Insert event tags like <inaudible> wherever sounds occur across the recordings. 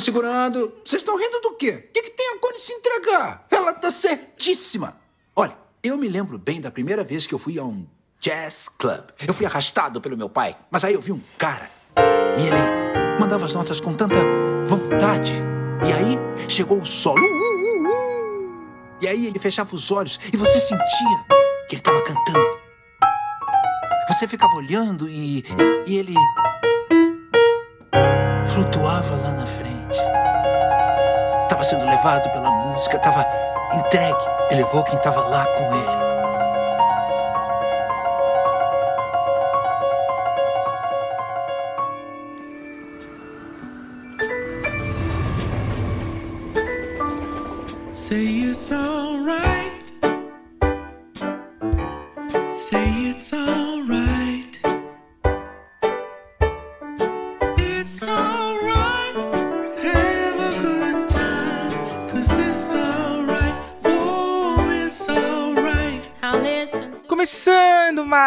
Segurando, segurando. Vocês estão rindo do quê? O que, que tem a Connie se entregar? Ela tá certíssima. Olha, eu me lembro bem da primeira vez que eu fui a um jazz club. Eu fui arrastado pelo meu pai, mas aí eu vi um cara. E ele mandava as notas com tanta vontade. E aí chegou o solo. Uh, uh, uh. E aí ele fechava os olhos e você sentia que ele estava cantando. Você ficava olhando e, e ele flutuava lá na frente. Tava sendo levado pela música, tava entregue. Ele levou quem tava lá com ele. Say it's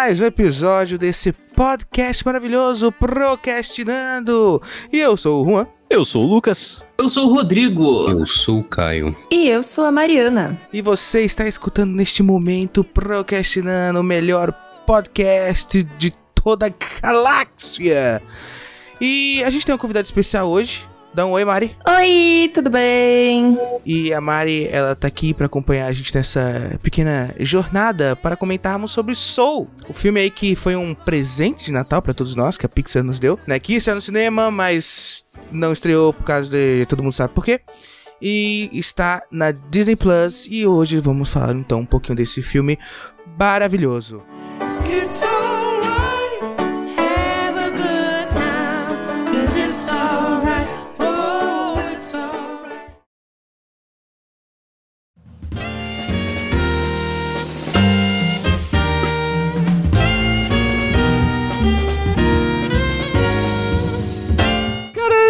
mais um episódio desse podcast maravilhoso Procrastinando. E eu sou o Juan. Eu sou o Lucas. Eu sou o Rodrigo. Eu sou o Caio. E eu sou a Mariana. E você está escutando neste momento Procrastinando, o melhor podcast de toda a galáxia. E a gente tem um convidado especial hoje. Dá um oi, Mari. Oi, tudo bem? E a Mari, ela tá aqui pra acompanhar a gente nessa pequena jornada para comentarmos sobre Soul, o filme aí que foi um presente de Natal pra todos nós, que a Pixar nos deu, né? Que saiu no cinema, mas não estreou por causa de todo mundo sabe por quê. E está na Disney Plus e hoje vamos falar então um pouquinho desse filme maravilhoso. It's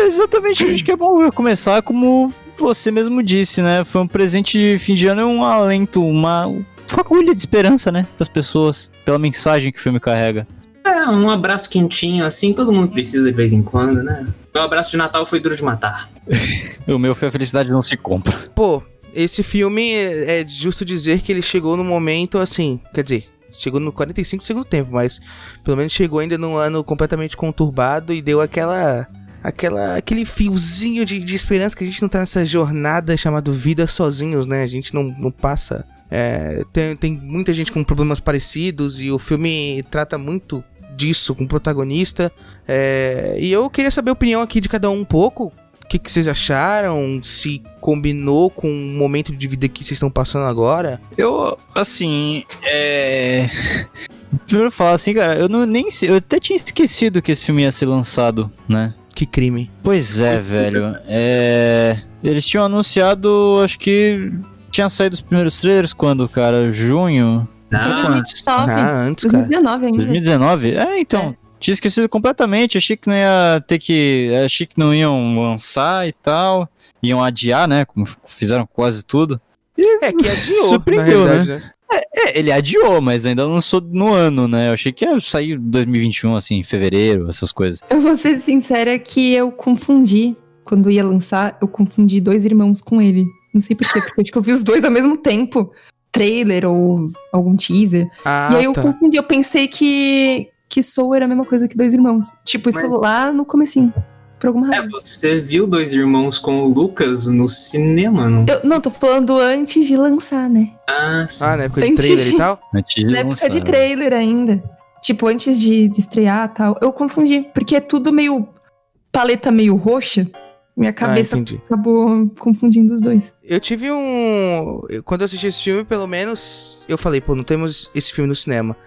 exatamente, acho que é bom começar como você mesmo disse, né? Foi um presente de fim de ano e um alento, uma fagulha de esperança, né? Para as pessoas, pela mensagem que o filme carrega. É, um abraço quentinho, assim, todo mundo precisa de vez em quando, né? Meu abraço de Natal foi duro de matar. <laughs> O meu foi a felicidade não se compra. Pô, esse filme é é justo dizer que ele chegou no momento assim, quer dizer, chegou no 45 do segundo tempo, mas pelo menos chegou ainda num ano completamente conturbado e deu aquela aquela aquele fiozinho de, de esperança que a gente não tá nessa jornada chamada vida sozinhos, né? A gente não, não passa é, tem, tem muita gente com problemas parecidos e o filme trata muito disso com o protagonista. É, e eu queria saber a opinião aqui de cada um um pouco. O que, que vocês acharam? Se combinou com o momento de vida que vocês estão passando agora? Eu, assim, é. <laughs> Primeiro falar assim, cara, eu não nem eu até tinha esquecido que esse filme ia ser lançado, né? Que crime. Pois é, velho. É. Eles tinham anunciado, acho que. Tinha saído os primeiros trailers quando, cara? Junho? Ah, antes. 2019. Ah, antes, cara. 2019 ainda. 2019? É, então. Tinha esquecido completamente. Achei que não ia ter que. Achei que não iam lançar e tal. Iam adiar, né? Como fizeram quase tudo. É que adiou, Surpreendeu, na realidade, né? É, ele adiou, mas ainda lançou no ano, né? Eu achei que ia sair em 2021, assim, em fevereiro, essas coisas. Eu vou ser sincera que eu confundi. Quando ia lançar, eu confundi dois irmãos com ele. Não sei porquê, porque acho que eu vi os dois ao mesmo tempo. Trailer ou algum teaser. Ah, e aí eu tá. confundi, eu pensei que, que Soul era a mesma coisa que dois irmãos. Tipo, isso Mas- lá no comecinho. Por alguma É, razão. você viu dois irmãos com o Lucas no cinema, não? Eu, não, tô falando antes de lançar, né? Ah, sim. Ah, na época de Antes trailer e de- tal? Antes de Na época lançar. de trailer ainda. Tipo, antes de, de estrear e tal. Eu confundi, porque é tudo meio. paleta meio roxa. Minha cabeça Ah, entendi. acabou confundindo os dois. Eu tive um. Quando eu assisti esse filme, pelo menos. Eu falei, pô, não temos esse filme no cinema.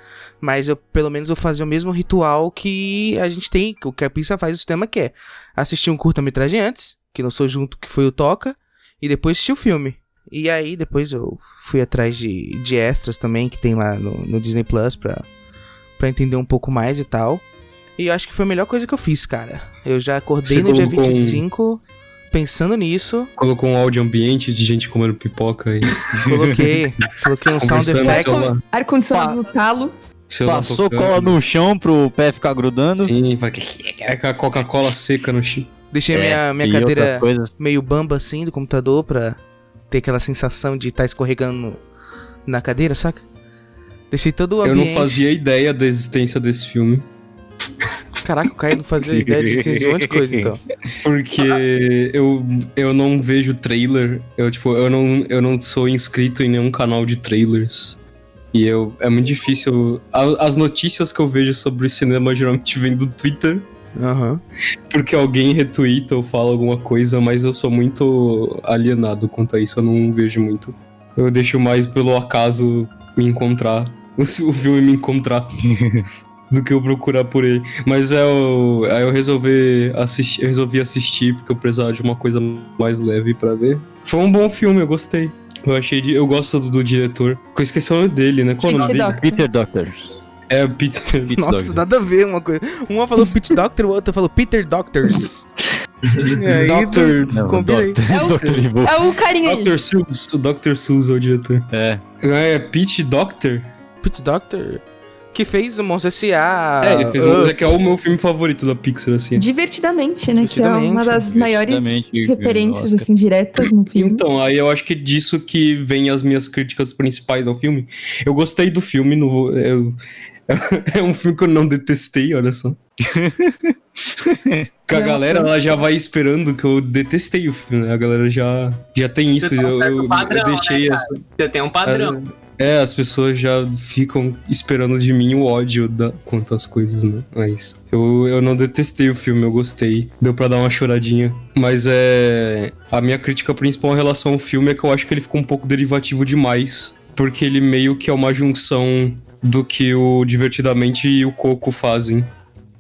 Mas eu, pelo menos, eu fazia o mesmo ritual que a gente tem, que o que a Pixar faz no cinema, que é assistir um curta-metragem antes, que não sou junto, que foi o Toca, e depois assistir o filme. E aí, depois eu fui atrás de, de extras também, que tem lá no, no Disney Plus, pra, pra entender um pouco mais e tal. E eu acho que foi a melhor coisa que eu fiz, cara. Eu já acordei Você no dia colocou um- 25, pensando nisso. Colocou um áudio ambiente de gente comendo pipoca e Coloquei, coloquei um <laughs> sound effect. Ar-condicionado no talo. Passou tocando. cola no chão pro pé ficar grudando. Sim, vai que a Coca-Cola seca no chão. Deixei É, minha, minha cadeira meio bamba assim do computador pra ter aquela sensação de estar escorregando no- na cadeira, saca? Deixei todo o Eu ambiente. não fazia ideia da existência desse filme. Caraca, o Caio não fazia ideia de ser um monte de coisa, então. <laughs> Porque eu, eu não vejo trailer. Eu, tipo, eu não, eu não sou inscrito em nenhum canal de trailers. E eu, é muito difícil. As notícias que eu vejo sobre cinema geralmente vêm do Twitter. Aham. Porque alguém retweeta ou fala alguma coisa, mas eu sou muito alienado quanto a isso, eu não vejo muito. Eu deixo mais pelo acaso me encontrar, <laughs> o, filme me encontrar, <laughs> do que eu procurar por ele. Mas é o, aí eu resolvi assistir, eu resolvi assistir porque eu precisava de uma coisa mais leve pra ver. Foi um bom filme, eu gostei. Eu achei de, eu gosto do, do diretor. Eu esqueci o nome dele, né? Qual é o nome Pete dele? Doctor. Peter Doctor. É o Peter. <laughs> Pete's Nossa, Doctor. nada a ver uma coisa. Uma falou Pete Doctor, o outro falou Peter Doctors. <laughs> Aí, Doctor- Não. Doctor, É o- Doctor Evil. É o carinha aí. Dr. Seuss, o Dr. Seuss é o diretor. É. É Pete Doctor? Pete Doctor? Que fez o Monstro S.A. É, ele fez um, é que é o meu filme favorito da Pixar, assim. Divertidamente, né? Que é uma Divertidamente, das maiores divertidamente, referências, Oscar. assim, diretas no filme. Então, aí eu acho que é disso que vem as minhas críticas principais ao filme. Eu gostei do filme, não vou, eu- <laughs> é um filme que eu não detestei, olha só. <laughs> Que a É galera ela já vai esperando que eu detestei o filme, né? A galera já, já tem isso. Você tá Eu, eu, padrão, eu deixei né, essa- Você tem um padrão. É, as pessoas já ficam esperando de mim o ódio da, quanto às coisas, né? Mas eu, eu não detestei o filme, eu gostei. Deu pra dar uma choradinha. Mas é. A minha crítica principal em relação ao filme é que eu acho que ele ficou um pouco derivativo demais. Porque ele meio que é uma junção do que o Divertidamente e o Coco fazem.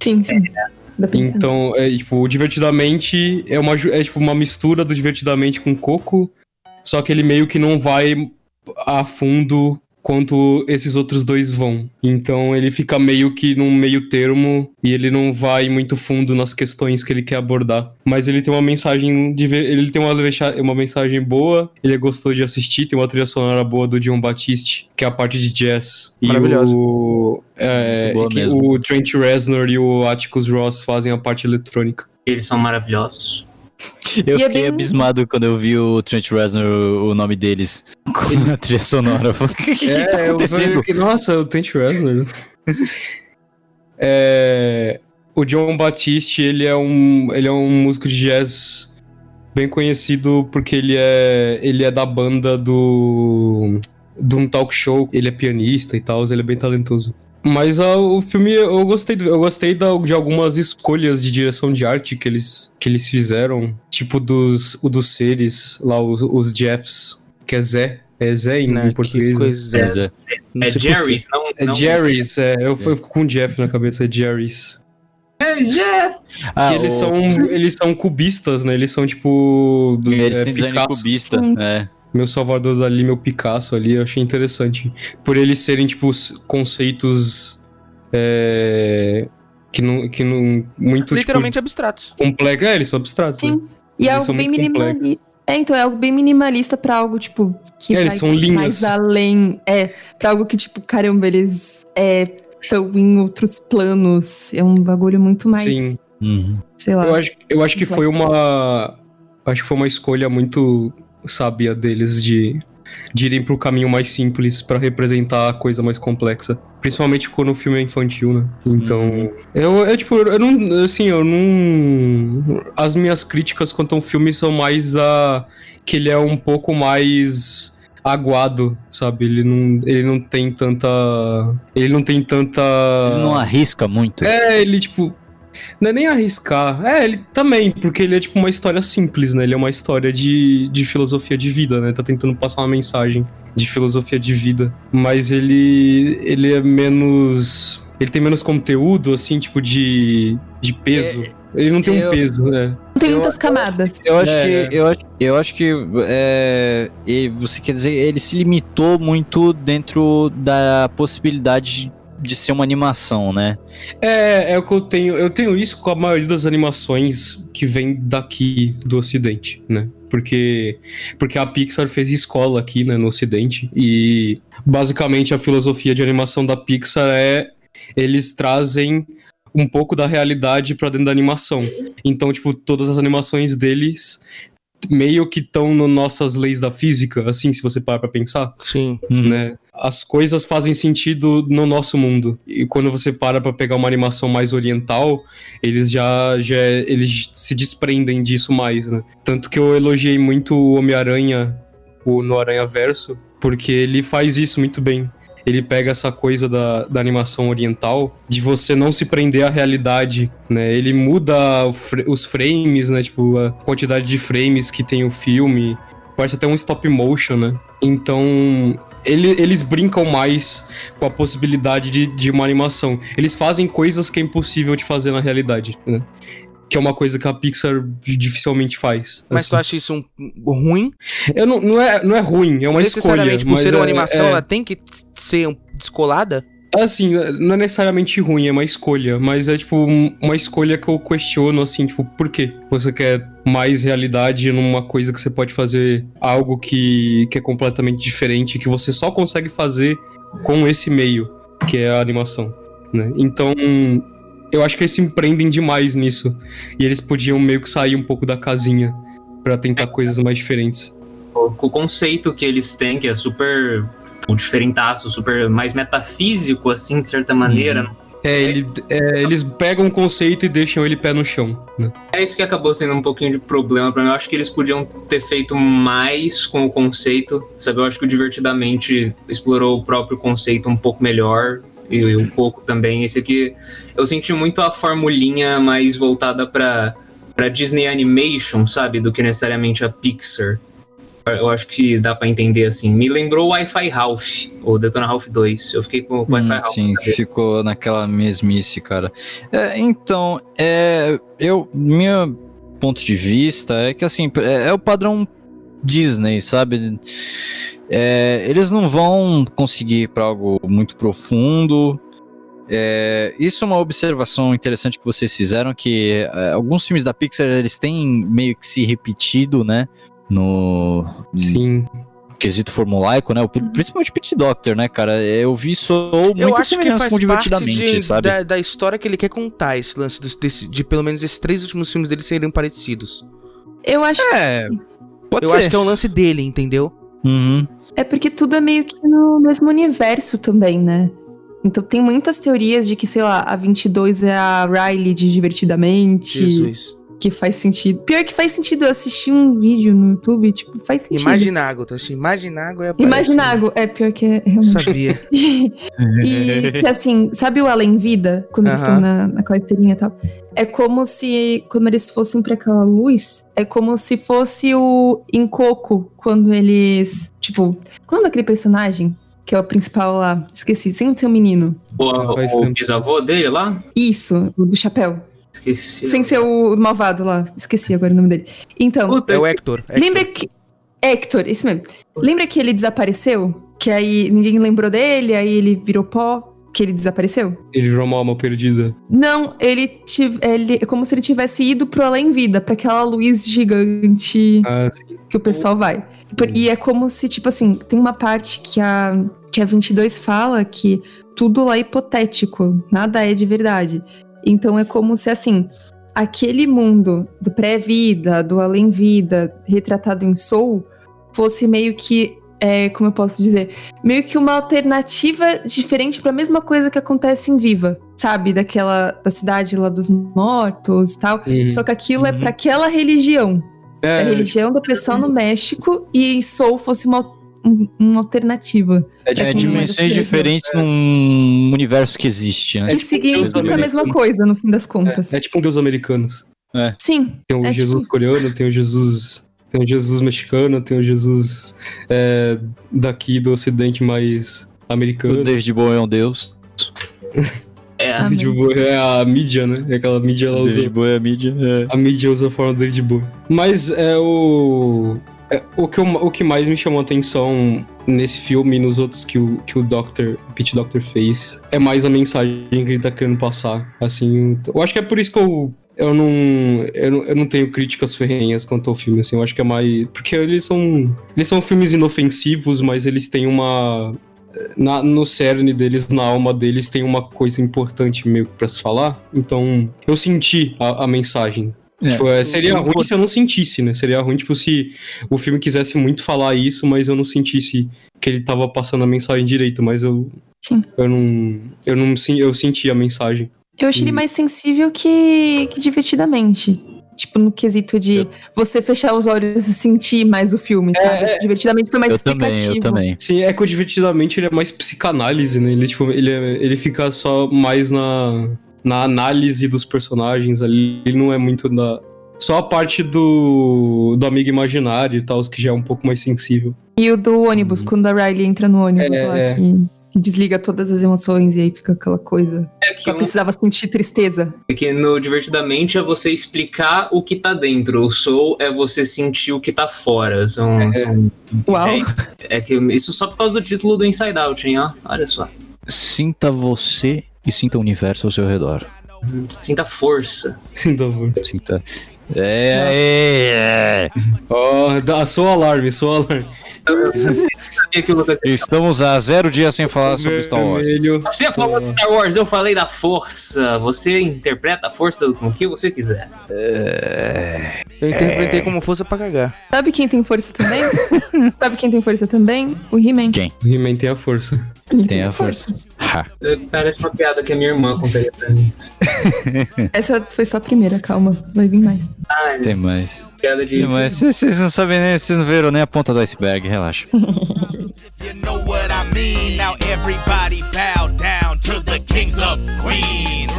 Sim, sim. Entender. Então, é tipo, o Divertidamente é uma, é, tipo, uma mistura do Divertidamente com Coco, só que ele meio que não vai a fundo quanto esses outros dois vão. Então ele fica meio que num meio termo e ele não vai muito fundo nas questões que ele quer abordar. Mas ele tem uma mensagem de ver, ele tem uma, uma mensagem boa, ele gostou de assistir, tem uma trilha sonora boa do John Batiste, que é a parte de jazz. E Maravilhosa. o, é, que o Trent Reznor e o Atticus Ross fazem a parte eletrônica. Eles são maravilhosos. <laughs> Eu E é fiquei bem- abismado quando eu vi o Trent Reznor, o nome deles, <laughs> com a trilha sonora. Eu <laughs> falei, O que, que, que tá acontecendo? que, nossa, o Trent Reznor. é, o John Batiste, ele é um, ele é um músico de jazz bem conhecido porque ele é, ele é da banda do de um talk show, ele é pianista e tal, ele é bem talentoso. Mas ah, o filme eu gostei, eu gostei da- de algumas escolhas de direção de arte que eles, que eles fizeram, tipo dos o dos seres, lá os, os Jeffs, que é Zé, é Zé em, Né, em português. Que né? coisa. É, Zé. Não É. Jerry's, não. É não- Jerry's, é, eu, eu fico com Jeff na cabeça, é Jerry's. É Jeff. Ah, que eles o- são eles são cubistas, né? Eles são tipo Eles é, têm design Picasso. cubista. Sim. É. Meu Salvador Dali, meu Picasso ali, eu achei interessante. Por eles serem tipo conceitos é, que não que não muito Literalmente abstratos. tipo, complexo, é, eles são abstratos. Sim. né? E é Eles algo são bem minimalista. É, então, é algo bem minimalista pra algo, tipo, que É, eles vai são linhas. mais além. É, pra algo que, tipo, caramba, eles estão em outros planos. É um bagulho muito mais, Sim. Uhum. sei lá. Eu acho, eu acho que foi uma. Acho que foi uma escolha muito sábia deles de, de irem pro caminho mais simples pra representar a coisa mais complexa. Principalmente quando o filme é infantil, né? Então. Eu, eu, tipo, eu não. Assim, eu não. As minhas críticas quanto ao filme são mais a. que ele é um pouco mais aguado, sabe? Ele não, ele não tem tanta. Ele não tem tanta. Ele não arrisca muito. É, ele, tipo. Não é nem arriscar. É, ele também, porque ele é tipo uma história simples, né? Ele é uma história de, de filosofia de vida, né? Tá tentando passar uma mensagem de filosofia de vida. Mas ele. ele é menos. Ele tem menos conteúdo, assim, tipo, de. de peso. ele não tem eu- um peso, né? Não tem eu- muitas camadas. Eu acho É, que. Eu acho, eu acho que. É, e você quer dizer, ele se limitou muito dentro da possibilidade de ser uma animação, né? É, é o que eu tenho. Eu tenho isso com a maioria das animações que vem daqui do Ocidente, né? Porque, porque a Pixar fez escola aqui, né, no Ocidente. E basicamente a filosofia de animação da Pixar é eles trazem um pouco da realidade pra dentro da animação. Então, tipo, todas as animações deles meio que estão nas nossas leis da física, assim, se você parar pra pensar Sim. Uhum. né? As coisas fazem sentido no nosso mundo. E quando você para pra pegar uma animação mais oriental, eles já, já eles se desprendem disso mais, né? Tanto que eu elogiei muito o Homem-Aranha o- no Aranha Verso, porque ele faz isso muito bem. Ele pega essa coisa da, da animação oriental, de você não se prender à realidade, né? Ele muda os frames, né? Tipo, a quantidade de frames que tem o filme. Parece até um stop motion, né? Então, ele- eles brincam mais com a possibilidade de, de uma animação. Eles fazem coisas que é impossível de fazer na realidade, né? Que é uma coisa que a Pixar dificilmente faz. Mas assim. tu acha isso um, ruim? Eu não, não, é, não é ruim, é uma escolha. Necessariamente, por ser uma é- animação, é- ela tem que ser descolada? Assim, não é necessariamente ruim, é uma escolha, mas é tipo um- uma escolha que eu questiono assim, tipo, por quê? Você quer mais realidade numa coisa que você pode fazer algo que, que é completamente diferente, que você só consegue fazer com esse meio, que é a animação, né? Então, eu acho que eles se empreendem demais nisso, e eles podiam meio que sair um pouco da casinha pra tentar coisas mais diferentes. O, conceito que eles têm, que é super tipo, diferentaço, super mais metafísico, assim, de certa maneira. É, ele- é, eles pegam o conceito e deixam ele pé no chão, né? É isso que acabou sendo um pouquinho de problema pra mim. Eu acho que eles podiam ter feito mais com o conceito, sabe? Eu acho que o Divertidamente explorou o próprio conceito um pouco melhor. E um pouco também. Esse aqui, eu senti muito a formulinha mais voltada pra, pra Disney Animation, sabe? Do que necessariamente a Pixar. Eu acho que dá pra entender assim. Me lembrou o Wi-Fi Ralph, ou Detona Ralph 2. Eu fiquei com o Wi-Fi Hum, Ralph. sim, ficou naquela mesmice, cara. É, então, é, eu, meu ponto de vista é que assim, é, é o padrão Disney, sabe? É, eles não vão conseguir ir para algo muito profundo. É, isso é uma observação interessante que vocês fizeram, que é, alguns filmes da Pixar eles têm meio que se repetido, né? No, Sim. quesito formulaico, né? O- Principalmente o Pit Doctor, né, cara? Eu vi só Eu muita acho que faz Divertidamente, de- sabe? da, da história que ele quer contar, esse lance dos- desse- de pelo menos esses três últimos filmes dele serem parecidos. Eu acho É, pode eu ser. acho que é um lance dele, entendeu? Uhum. É porque tudo é meio que no mesmo universo também, né? Então tem muitas teorias de que, sei lá, a 22 é a Riley de Divertidamente. Jesus. Que faz sentido. Pior que faz sentido, eu assisti um vídeo no YouTube, tipo, faz sentido. Imaginago, tá? Imaginago é aparece- Imaginago. É pior que é realmente. Sabia. <laughs> E assim, sabe o Além Vida? Quando eles estão na, esteirinha e tal? É como se, quando eles fossem pra aquela luz, é como se fosse o Encoco, quando eles. Tipo, qual é o nome daquele personagem? Que é o principal lá. Esqueci, sem ser um menino. O, o tempo. bisavô dele lá? Isso, o do chapéu. Esqueci. Sem ser o malvado lá. Esqueci agora o nome dele. Então, Puta, É o Hector. Hector. lembra que. Hector, isso mesmo. Lembra que ele desapareceu? Que aí ninguém lembrou dele, aí ele virou pó, que ele desapareceu? Ele virou uma alma perdida. Não, ele, tive, ele é como se ele tivesse ido pro além vida, pra aquela luz gigante Ah, sim. que o pessoal vai. E é como se, tipo assim, tem uma parte que a, que a 22 fala que tudo lá é hipotético, nada é de verdade. Então é como se, assim, aquele mundo do pré-vida, do além-vida, retratado em Soul, fosse meio que, é, como eu posso dizer, meio que uma alternativa diferente pra mesma coisa que acontece em Viva, sabe? Daquela, da cidade lá dos mortos e tal. Uhum. Só que aquilo é Uhum. pra aquela religião É, a religião do pessoal no México e Soul fosse uma, um- uma alternativa. é É, é dimensões diferentes num universo que existe, né? que tipo significa a mesma coisa, no fim das contas. é, é tipo um deus americanos. Sim, Tem o É Jesus tipo- coreano, tem o Jesus. Tem o Jesus mexicano, tem o Jesus é, daqui do ocidente mais O americano. David Bowie é um deus. <laughs> É, Amém. Tipo, é a mídia, né? É aquela mídia ela O usa. David Bowie é a mídia. é. A mídia usa a forma do David Bowie. Mas é o. é, o, que eu- o que mais me chamou a atenção nesse filme e nos outros que o, que o Doctor, o Pete Doctor fez, é mais a mensagem que ele tá querendo passar. Assim, eu acho que é por isso que eu. Eu não, eu não, eu não tenho críticas ferrenhas quanto ao filme, assim, eu acho que é mais. Porque eles são. Eles são filmes inofensivos, mas eles têm uma. na- no cerne deles, na alma deles, tem uma coisa importante meio que pra se falar. Então, eu senti a, a mensagem. É. Tipo, é, seria Eu- ruim se eu não sentisse, né? Seria ruim, tipo, se o filme quisesse muito falar isso, mas eu não sentisse que ele tava passando a mensagem direito, mas eu. Sim. Eu não. Eu não eu senti a mensagem. Eu achei ele Hum. mais sensível que, que divertidamente. Tipo, no quesito de você fechar os olhos e sentir mais o filme, sabe? Divertidamente foi mais Eu também, explicativo. eu também. Sim, é que o divertidamente ele é mais psicanálise, né? Ele, tipo, ele, é- ele fica só mais na, na análise dos personagens ali. Ele não é muito na. Só a parte do, do amigo imaginário e tal, que já é um pouco mais sensível. E o do ônibus, quando a Riley entra no ônibus É, lá, é. que, que desliga todas as emoções e aí fica aquela coisa. É que, Só um- precisava sentir tristeza. é que no Divertidamente é você explicar o que tá dentro. O Soul é você sentir o que tá fora. São, são- Uau. é, é que isso só por causa do título do Inside Out, hein? Ó, olha só. Sinta você e sinta o universo ao seu redor. Sinta força. Tá bom. Sinta. É, é, Ó, dá- soa alarme, soa alarme. É. Estamos a zero dias sem falar sobre Star Wars. Você falou de Star Wars, eu falei da força. Você interpreta a força com o que você quiser. Eu interpretei como força pra cagar. Sabe quem tem força também? <laughs> Sabe quem tem força também? O He-Man. Quem? O He-Man tem a força. Ele Tem a força. Ha. Parece uma piada que a minha irmã contaria pra mim. <laughs> Essa foi só a primeira, calma. Vai vir mais. Ah, Tem mais. piada de. Tem mais. Vocês vocês não sabem nem, vocês não viram nem a ponta do iceberg, relaxa. <laughs> You know what I mean? Now everybody bow down to the kings of queens.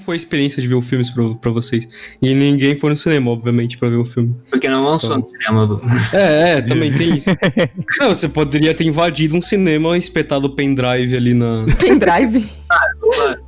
Como foi a experiência de ver o filme pra, pra vocês? E ninguém foi no cinema, obviamente, pra ver o filme. Porque não lançou no cinema. <laughs> É, é, também tem isso. <laughs> Não, você poderia ter invadido um cinema, espetado o pendrive ali na, Pendrive.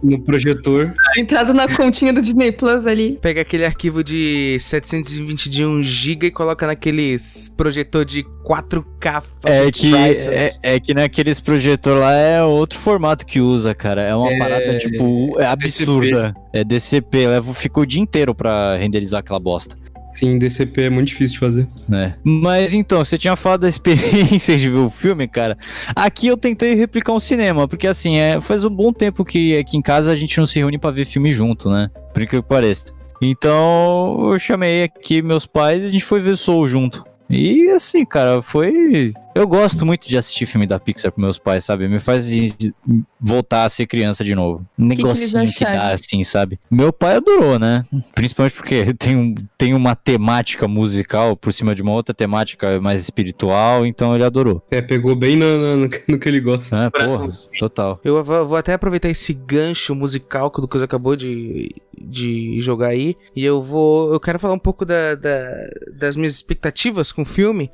No projetor. Entrado na continha do Disney Plus ali. Pega aquele arquivo de 721 GB e coloca naqueles projetor de 4K. É que, é, é que naqueles projetor lá é outro formato que usa, cara. É uma É, parada, tipo, é absurda. É DCP, leva, fica o dia inteiro pra renderizar aquela bosta. Sim, DCP é muito difícil de fazer. né? Mas então, você tinha falado da experiência de ver o filme, cara. Aqui eu tentei replicar um cinema, porque assim, é, faz um bom tempo que aqui em casa a gente não se reúne pra ver filme junto, né? Por que pareça. Então, eu chamei aqui meus pais e a gente foi ver Soul junto. E assim, cara, foi. Eu gosto muito de assistir filme da Pixar pros meus pais, sabe? Me faz voltar a ser criança de novo. Um que negocinho que, dá acharam? assim, sabe? Meu pai adorou, né? Principalmente porque <laughs> tem, um, tem uma temática musical por cima de uma outra temática mais espiritual, então ele adorou. É, pegou bem na- no, no que ele gosta. Né? Coração. Porra, total. Eu vou, vou até aproveitar esse gancho musical que o Lucas acabou de, de jogar aí. E eu vou. Eu quero falar um pouco da, da- das minhas expectativas com o filme.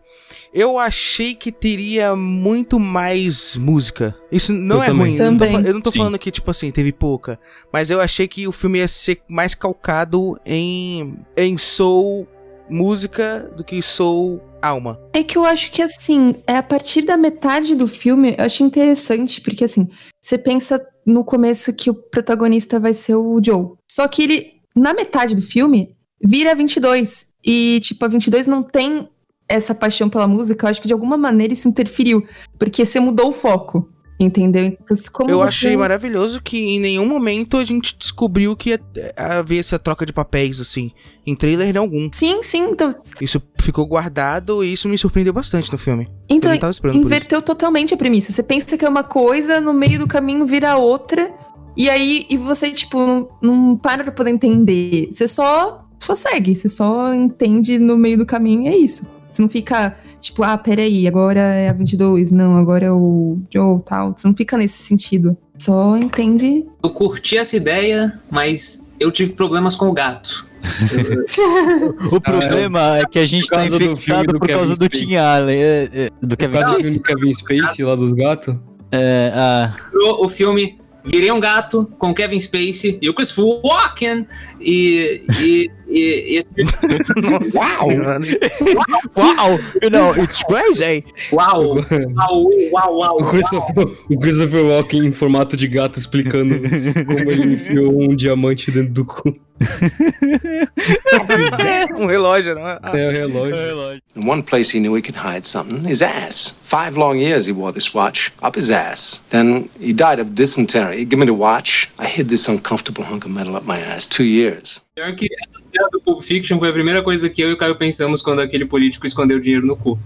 Eu achei que teria muito mais música. Isso não Eu é também. ruim. Eu não, tô, Também. eu não tô falando que, tipo assim, teve pouca. Mas eu achei que o filme ia ser mais calcado em, em soul música do que soul alma. É que eu acho que assim, é a partir da metade do filme, eu acho interessante, porque assim, você pensa no começo que o protagonista vai ser o Joe. Só que ele, na metade do filme, vira 22. E, tipo, a 22 não tem essa paixão pela música. Eu acho que de alguma maneira isso interferiu. Porque você mudou o foco. Entendeu? Então, como Eu você- achei maravilhoso que em nenhum momento a gente descobriu que ia haver essa troca de papéis, assim. Em trailer algum. Sim, sim. Então, Isso ficou guardado e isso me surpreendeu bastante no filme. então inverteu totalmente a premissa. Você pensa que é uma coisa, no meio do caminho vira outra. E aí, e você, tipo, não, não para pra poder entender. Você só, só segue, você só entende no meio do caminho e é isso. Você não fica, tipo, ah, peraí, agora é a 22, não, agora é o Joe, tal. Você não fica nesse sentido. Só entende. Eu curti essa ideia, mas eu tive problemas com o gato. <laughs> O problema é que a gente tá infectado do por causa Kevin do Spacey. Tim Allen. é, é, do Kevin do Spacey? do Kevin Spacey lá dos gatos. É, ah, o filme virei um gato com Kevin Spacey e o Christopher Walken e, e, e, e esse <laughs> Nossa Uau! Uau! You know, it's crazy! uau, uau, uau, uau, O Christopher, o Christopher Walken em formato de gato explicando como ele enfiou um diamante dentro do cu. <laughs> um relógio, não é? Ah, É o relógio. In one place he knew he could hide something his ass. Five long years he wore this watch up his ass. Then he died of dysentery. He gave me the watch. I hid this uncomfortable hunk of metal up my ass two years. Pior que essa cena do Pulp Fiction foi a primeira coisa que eu e o Caio pensamos quando aquele político escondeu dinheiro no cu.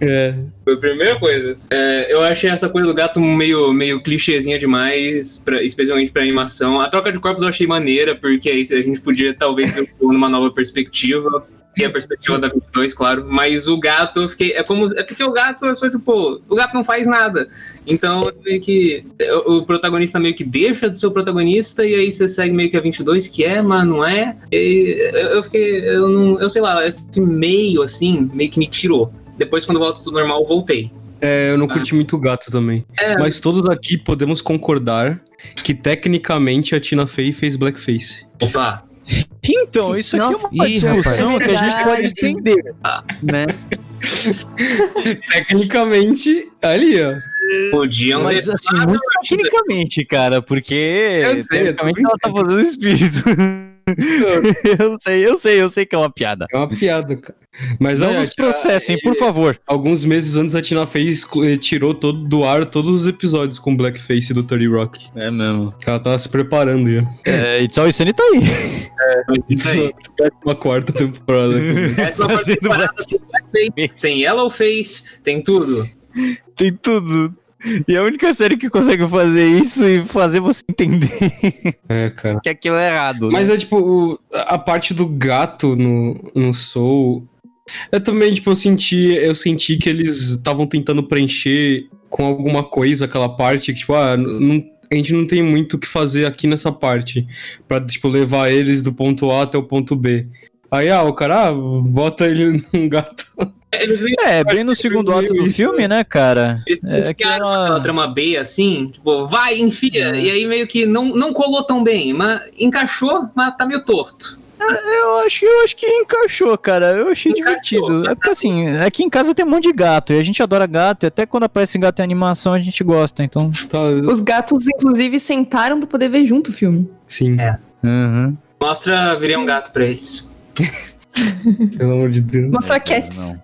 É. Foi a primeira coisa. É, eu achei essa coisa do gato meio, meio clichêzinha demais, pra, especialmente pra animação. A troca de corpos eu achei maneira, porque aí a gente podia talvez ver numa nova perspectiva. E a perspectiva da 22, claro. Mas o gato, eu fiquei. É como. É porque o gato é só tipo. O gato não faz nada. Então, meio que. O, o protagonista meio que deixa de ser o protagonista, e aí você segue meio que a 22, que é, mas não é. E eu, eu fiquei. Eu não. Eu sei lá, esse meio assim, meio que me tirou. Depois, quando volta tudo normal, eu voltei. É, eu não curti muito gato também. É. Mas todos aqui podemos concordar que tecnicamente a Tina Fey fez blackface. Opa! Então, isso aqui Nossa, é uma discussão que a gente pode entender, né? <laughs> Tecnicamente, ali, ó. Podiam Mas assim, muito tecnicamente, cara, porque sei, tecnicamente ela tá fazendo espírito. <laughs> <laughs> eu sei, eu sei, eu sei que é uma piada. É uma piada, cara. Mas Não olha, nos processem, por favor. alguns meses antes a Tina Fey eh, tirou todo, do ar todos os episódios com blackface do 30 Rock. É mesmo. Ela tava se preparando já. É, It's Always Sunny tá aí. Mas isso aí. Décima quarta temporada. Essa Fazendo temporada tem blackface, tem yellowface, tem tudo. Tem tudo. E a única série que consegue fazer isso e fazer você entender é, cara. que aquilo é errado. Mas né? é tipo, o- a parte do gato no, no Soul. Eu também, tipo, eu senti, eu senti que eles estavam tentando preencher com alguma coisa aquela parte que, tipo, ah, não, a gente não tem muito o que fazer aqui nessa parte. Pra, tipo, levar eles do ponto A até o ponto B. Aí, ah, o cara, ah, bota ele <laughs> num gato. É, <laughs> bem no segundo ato do filme, né, cara? eles É criaram aquela- aquela trama B assim, tipo, vai, enfia. E aí meio que não, não colou tão bem, mas encaixou, mas tá meio torto. Eu acho, eu acho que encaixou, cara. Eu achei Encaixou, divertido. É porque assim, aqui em casa tem um monte de gato e a gente adora gato. E até quando aparece gato em animação a gente gosta, então. Tá, Os gatos, inclusive, sentaram pra poder ver junto o filme. sim, É. Uhum. Mostra, virei um gato pra eles. <laughs> pelo amor de Deus. Mostra Cats. Não.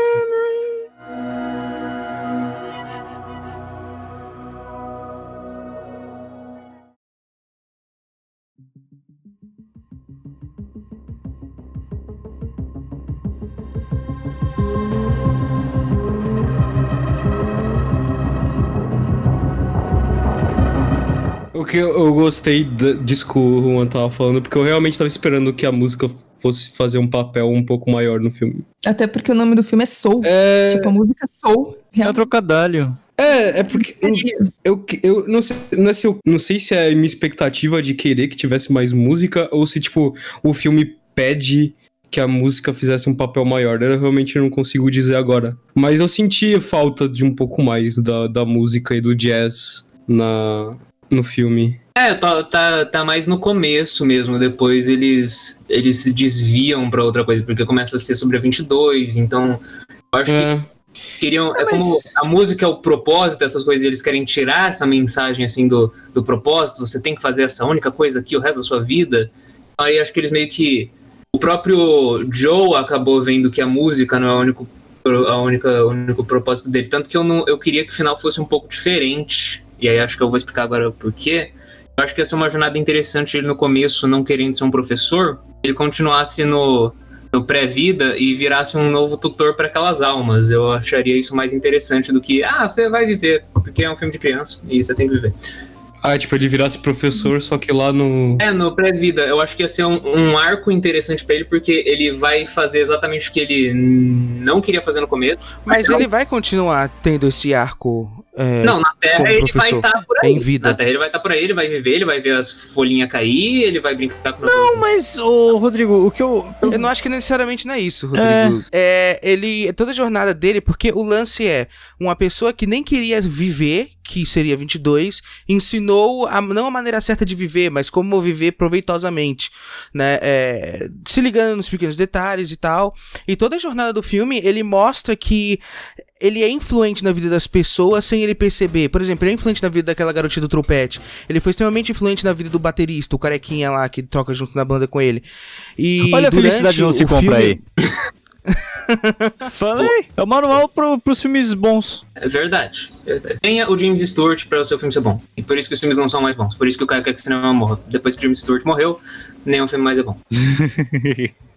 O que eu, eu gostei da- disso que o Juan tava falando, porque eu realmente tava esperando que a música fosse fazer um papel um pouco maior no filme. Até porque o nome do filme é Soul. É, Tipo, a música Soul. É um trocadilho. é, é porque eu, eu não, sei, não, é se eu não sei se é a minha expectativa de querer que tivesse mais música ou se, tipo, o filme pede que a música fizesse um papel maior. Eu realmente não consigo dizer agora. Mas eu senti falta de um pouco mais da, da música e do jazz na, no filme. É, tá, tá, tá mais no começo mesmo, depois eles, eles se desviam pra outra coisa, porque começa a ser sobre a 22, então eu acho que É, queriam. É como a música é o propósito, essas coisas, e eles querem tirar essa mensagem assim do, do propósito, você tem que fazer essa única coisa aqui o resto da sua vida. Aí acho que eles meio que. O próprio Joe acabou vendo que a música não é o único, a única, o único propósito dele. Tanto que eu, não, eu queria que o final fosse um pouco diferente. E aí acho que eu vou explicar agora o porquê. Eu acho que ia ser uma jornada interessante ele no começo, não querendo ser um professor, ele continuasse no, no pré-vida e virasse um novo tutor para aquelas almas. Eu acharia isso mais interessante do que, ah, você vai viver, porque é um filme de criança e você tem que viver. ah, tipo, ele virasse professor, só que lá no. É, no pré-vida, eu acho que ia ser um, um arco interessante para ele, porque ele vai fazer exatamente o que ele não queria fazer no começo. Mas ele vai continuar tendo esse arco é, Não, na Terra ele vai estar por aí. em vida. Na Terra ele vai estar por aí, ele vai viver, ele vai ver as folhinhas cair, ele vai brincar com Não, mas, ô, Rodrigo, o que eu. Eu não acho que necessariamente não é isso, Rodrigo. É, ele. Toda a jornada dele, porque o lance é uma pessoa que nem queria viver, que seria 22, ensinou a, não a maneira certa de viver, mas como viver proveitosamente, né? É, se ligando nos pequenos detalhes e tal. E toda a jornada do filme, ele mostra que ele é influente na vida das pessoas sem ele perceber. Por exemplo, ele é influente na vida daquela garotinha do trompete. Ele foi extremamente influente na vida do baterista, o carequinha lá que troca junto na banda com ele. E Olha a felicidade não se compra filme- aí. <laughs> <laughs> Falei, é o manual pro, pros filmes bons. É verdade, verdade. Tenha o James Stewart para o seu filme ser bom. E por isso que os filmes não são mais bons. Por isso que o Caio quer que o cinema morra. Depois que o James Stewart morreu, nenhum filme mais é bom. <laughs>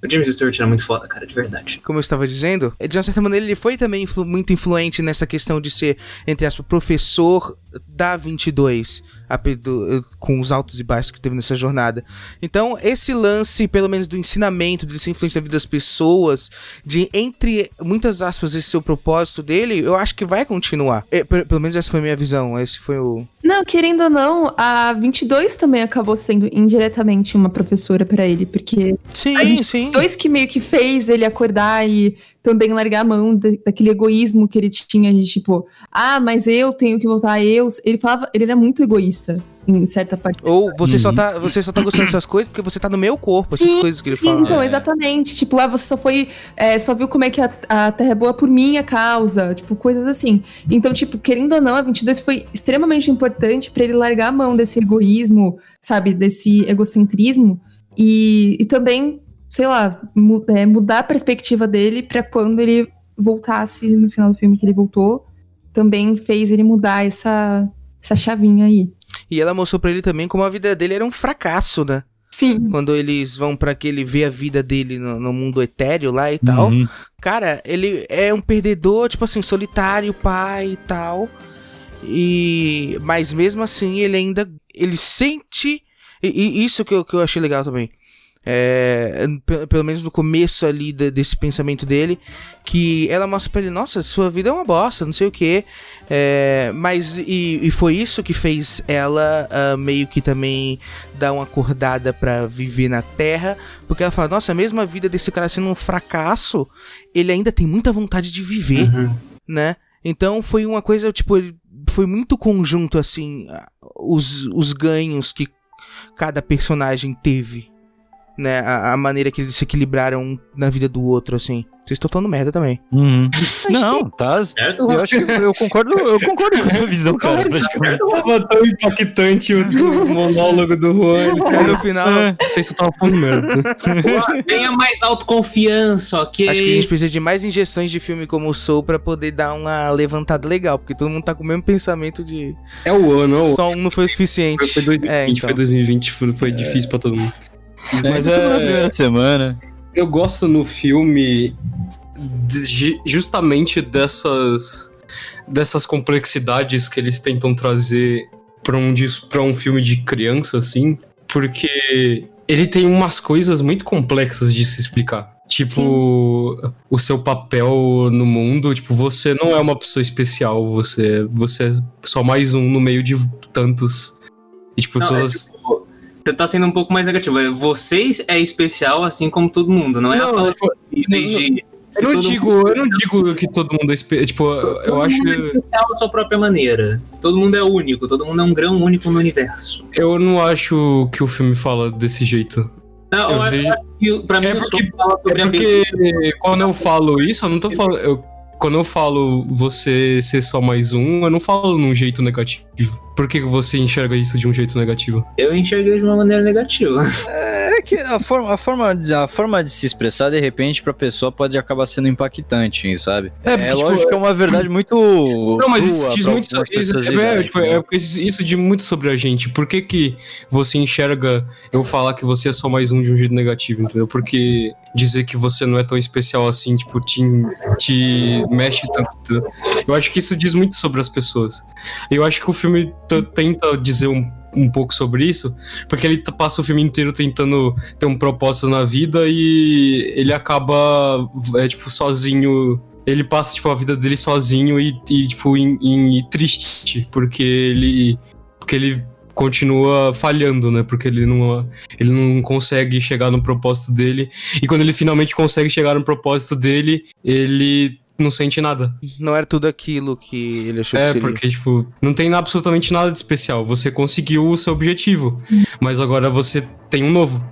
o James Stewart era muito foda, cara, de verdade. como eu estava dizendo, de uma certa maneira ele foi também influ- muito influente nessa questão de ser, entre aspas, professor da 22, ape- do- com os altos e baixos que teve nessa jornada. Então, esse lance, pelo menos do ensinamento, de ser influente na vida das pessoas, de, entre muitas aspas, esse seu propósito dele, eu acho que vai continuar. É, pe- pelo menos essa foi a minha visão, esse foi o... Não, querendo ou não, a 22 também acabou sendo indiretamente uma professora pra ele, porque Sim, a gente- sim. dois que meio que fez ele acordar e também largar a mão da- daquele egoísmo que ele tinha de tipo, ah, mas eu tenho que voltar, eu. Ele falava, ele era muito egoísta em certa parte. Ou você, só Uhum. tá, você só tá gostando dessas coisas porque você tá no meu corpo, essas Sim, coisas que ele sim, fala. então, exatamente. Tipo, ah, você só foi. é, só viu como é que a, a Terra é boa por minha causa. Tipo, coisas assim. Então, tipo, querendo ou não, a 22 foi extremamente importante pra ele largar a mão desse egoísmo, sabe? Desse egocentrismo. E, e também, sei lá, é, mudar a perspectiva dele pra quando ele voltasse no final do filme que ele voltou. Também fez ele mudar essa, essa chavinha aí. E ela mostrou pra ele também como a vida dele era um fracasso, né? Sim. Quando eles vão pra que ele vê a vida dele no, no mundo etéreo lá e tal. Uhum. Cara, ele é um perdedor, tipo assim, solitário, pai e tal. E. Mas mesmo assim, ele ainda. Ele sente. E, e isso que eu, que eu achei legal também. É, pe- pelo menos no começo ali de- desse pensamento dele, que ela mostra pra ele, nossa, sua vida é uma bosta, não sei o que. mas e, e foi isso que fez ela ah, meio que também dar uma acordada pra viver na Terra, porque ela fala, nossa, mesmo a vida desse cara sendo um fracasso, ele ainda tem muita vontade de viver, Uhum. né? Então foi uma coisa, tipo, foi muito conjunto, assim, os, os ganhos que cada personagem teve, né? A, a maneira que eles se equilibraram um na vida do outro, assim. Vocês estão falando merda também. Uhum. Não, tá. Certo? Eu acho que eu concordo, eu concordo com a tua visão, cara. praticamente. Tava tão impactante o, monólogo do Juan. Aí no final, Não sei se eu tava falando merda. Tenha mais autoconfiança, ok? acho que a gente precisa de mais injeções de filme como o Soul pra poder dar uma levantada legal, porque todo mundo tá com o mesmo pensamento de É o ano, é o ano. só um não foi o suficiente. Foi 2020, É, então. foi 2020, foi, foi difícil pra todo mundo. Mas Mas é... na é, primeira semana. eu gosto no filme de- ju- justamente dessas dessas complexidades que eles tentam trazer pra um dis- pra um filme de criança assim, porque ele tem umas coisas muito complexas de se explicar. Tipo, o seu papel no mundo, tipo, você não é uma pessoa especial, você, você é só mais um no meio de tantos. E, tipo, Não, é todas. tipo, você tá sendo um pouco mais negativo. É, Vocês é especial assim como todo mundo, não é a Não, tipo, em vez de. se Eu não, digo, mundo- eu não digo que todo mundo é espe- Tipo, eu todo acho mundo é especial à sua própria maneira. Todo mundo é único, todo mundo é um grão único no universo. Eu não acho que o filme fala desse jeito. Não, Eu eu, vejo- acho que pra mim É o porque- fala sobre É a porque quando eu falo isso, eu não tô falando. eu- quando eu falo você ser só mais um, eu não falo num jeito negativo. Por que você enxerga isso de um jeito negativo? Eu enxerguei de uma maneira negativa. <laughs> É que a forma, a, forma de, a forma de se expressar, de repente, pra pessoa pode acabar sendo impactante, sabe? É, É, porque, tipo, lógico que é uma verdade muito. Não, mas isso diz muito sobre. Isso, é, tipo, é porque isso diz muito sobre a gente. Por que, que você enxerga eu falar que você é só mais um de um jeito negativo, entendeu? Porque dizer que você não é tão especial assim, tipo, te, te mexe tanto. Eu acho que isso diz muito sobre as pessoas. Eu acho que o filme tenta dizer um, um pouco sobre isso, porque ele passa o filme inteiro tentando ter um propósito na vida e ele acaba, é, tipo, sozinho ele passa, tipo, a vida dele sozinho e, e tipo, em, em- triste, porque ele. Porque ele continua falhando, né? Porque ele não, ele não consegue chegar no propósito dele. E quando ele finalmente consegue chegar no propósito dele, ele não sente nada. Não era tudo aquilo que ele achou que É, seria. porque, tipo, não tem absolutamente nada de especial. Você conseguiu o seu objetivo, mas agora você tem um novo.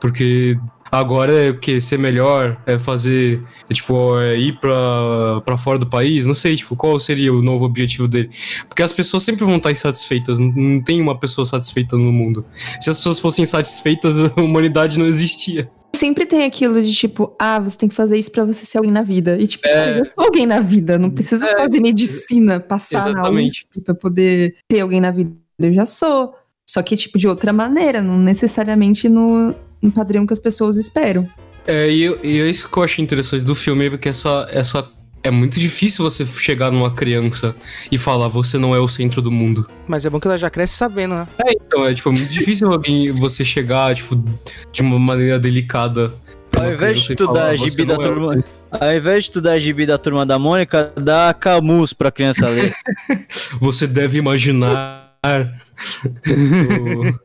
Porque agora é o que? Ser melhor? É fazer, é, tipo, é ir pra, pra fora do país? Não sei, tipo, qual seria o novo objetivo dele? Porque as pessoas sempre vão estar insatisfeitas, não, não tem uma pessoa satisfeita no mundo. Se as pessoas fossem insatisfeitas, <laughs> a humanidade não existia. Sempre tem aquilo de tipo, ah, você tem que fazer isso pra você ser alguém na vida. E tipo, É. eu sou alguém na vida, não preciso É, fazer medicina, passar na exatamente. USP pra poder ser alguém na vida. Eu já sou. Só que, tipo, de outra maneira, não necessariamente no, no padrão que as pessoas esperam. É, e, e é isso que eu achei interessante do filme, porque essa, essa. É muito difícil você chegar numa criança e falar, você não é o centro do mundo. Mas é bom que ela já cresce sabendo, né? É, então, é tipo, é muito difícil alguém você chegar, tipo, de uma maneira delicada. Ao invés de estudar a "Você gibi da é turma. Ao invés de estudar a gibi da turma da Mônica, dá camus pra criança ler. <laughs> Você deve imaginar. <laughs> o-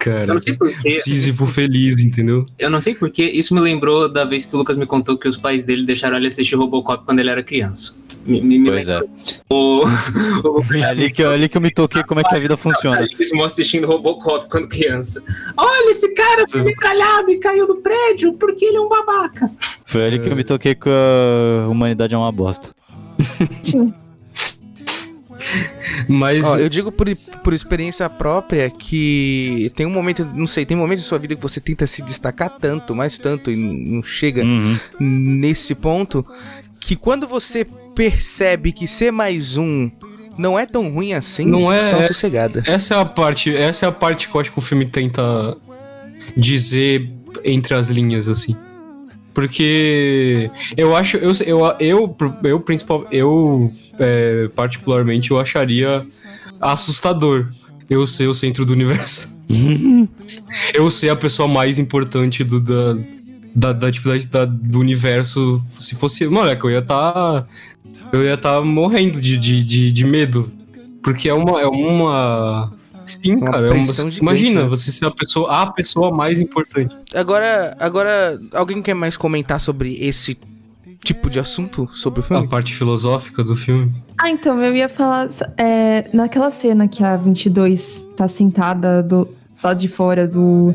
Cara, Eu não sei porquê. Sísifo feliz, entendeu? Eu não sei porque isso me lembrou da vez que o Lucas me contou que os pais dele deixaram ele assistir Robocop quando ele era criança. Me, me, me Pois é. lembrou. O, <laughs> o É ali que, eu- ali que eu me toquei como é que a vida funciona. Carlinhos assistindo Robocop quando criança. Olha, esse cara foi metralhado e caiu do prédio porque ele é um babaca. Foi ali que eu me toquei que a humanidade é uma bosta. Sim. <laughs> Mas. Ó, eu digo por, por experiência própria que tem um momento, não sei, tem um momento em sua vida que você tenta se destacar tanto, mais tanto, e não chega Uhum. nesse ponto, que quando você percebe que ser mais um não é tão ruim assim, Não é- é- sossegada. Essa é a parte, essa é a parte que eu acho que o filme tenta dizer entre as linhas assim. Porque eu acho, eu eu eu, eu principal, eu é, particularmente eu acharia assustador eu ser o centro do universo. <laughs> eu ser a pessoa mais importante do da da, da atividade da- do universo, se fosse, moleque, eu ia estar eu ia estar morrendo de, de, de, de medo. Porque é uma. É uma... Sim, Uma cara. É uma, gigante, imagina, né? você ser a pessoa, a pessoa mais importante. Agora, agora, alguém quer mais comentar sobre esse tipo de assunto sobre o A filme? parte filosófica do filme. Ah, então, eu ia falar. é, naquela cena que a 22 tá sentada do lado de fora do,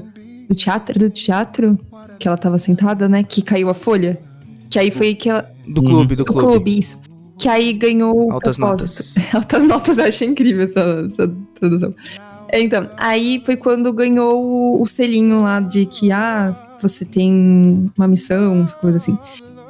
do teatro, do teatro, que ela tava sentada, né? Que caiu a folha. Que aí foi que ela. Do clube, do Do clube. clube, isso. Que aí ganhou. Altas notas. <laughs> Altas notas, eu achei incrível essa, essa tradução. Então, aí foi quando ganhou o, o selinho lá de que, ah, você tem uma missão, coisa assim.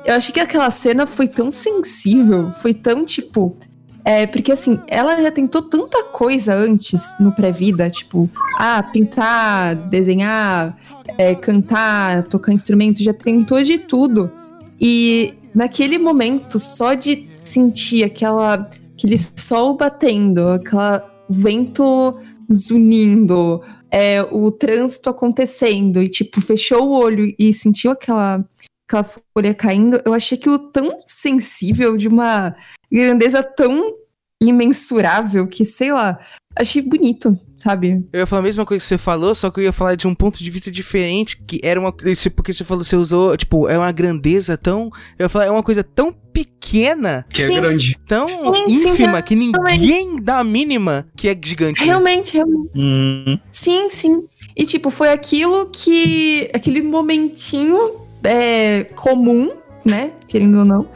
Eu achei que aquela cena foi tão sensível, foi tão tipo. É, porque assim, ela já tentou tanta coisa antes no pré-vida, tipo, ah, pintar, desenhar, é, cantar, tocar instrumento, já tentou de tudo. E naquele momento, só de sentir aquela, aquele sol batendo, aquela vento zunindo, é, o trânsito acontecendo, e tipo, fechou o olho e sentiu aquela, aquela folha caindo, eu achei aquilo tão sensível, de uma grandeza tão imensurável, que sei lá, achei bonito, sabe? Eu ia falar a mesma coisa que você falou, só que eu ia falar de um ponto de vista diferente, que era uma porque você falou, você usou, tipo, é uma grandeza tão, eu ia falar, é uma coisa tão pequena, Que é Sim. grande. tão Sim, sim, ínfima que ninguém dá a mínima que é gigante. né? Realmente, realmente. Uhum. Sim, sim. E, tipo, foi aquilo que. aquele momentinho é, comum, né? Querendo ou não,